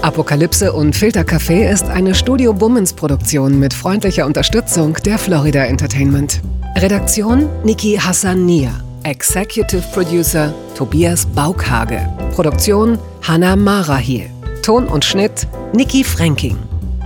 Speaker 2: Apokalypse und Filtercafé ist eine Studio Bummens Produktion mit freundlicher Unterstützung der Florida Entertainment. Redaktion Niki Hassania. Executive Producer Tobias Baukhage. Produktion Hanna Marahiel. Ton und Schnitt Niki Fränking.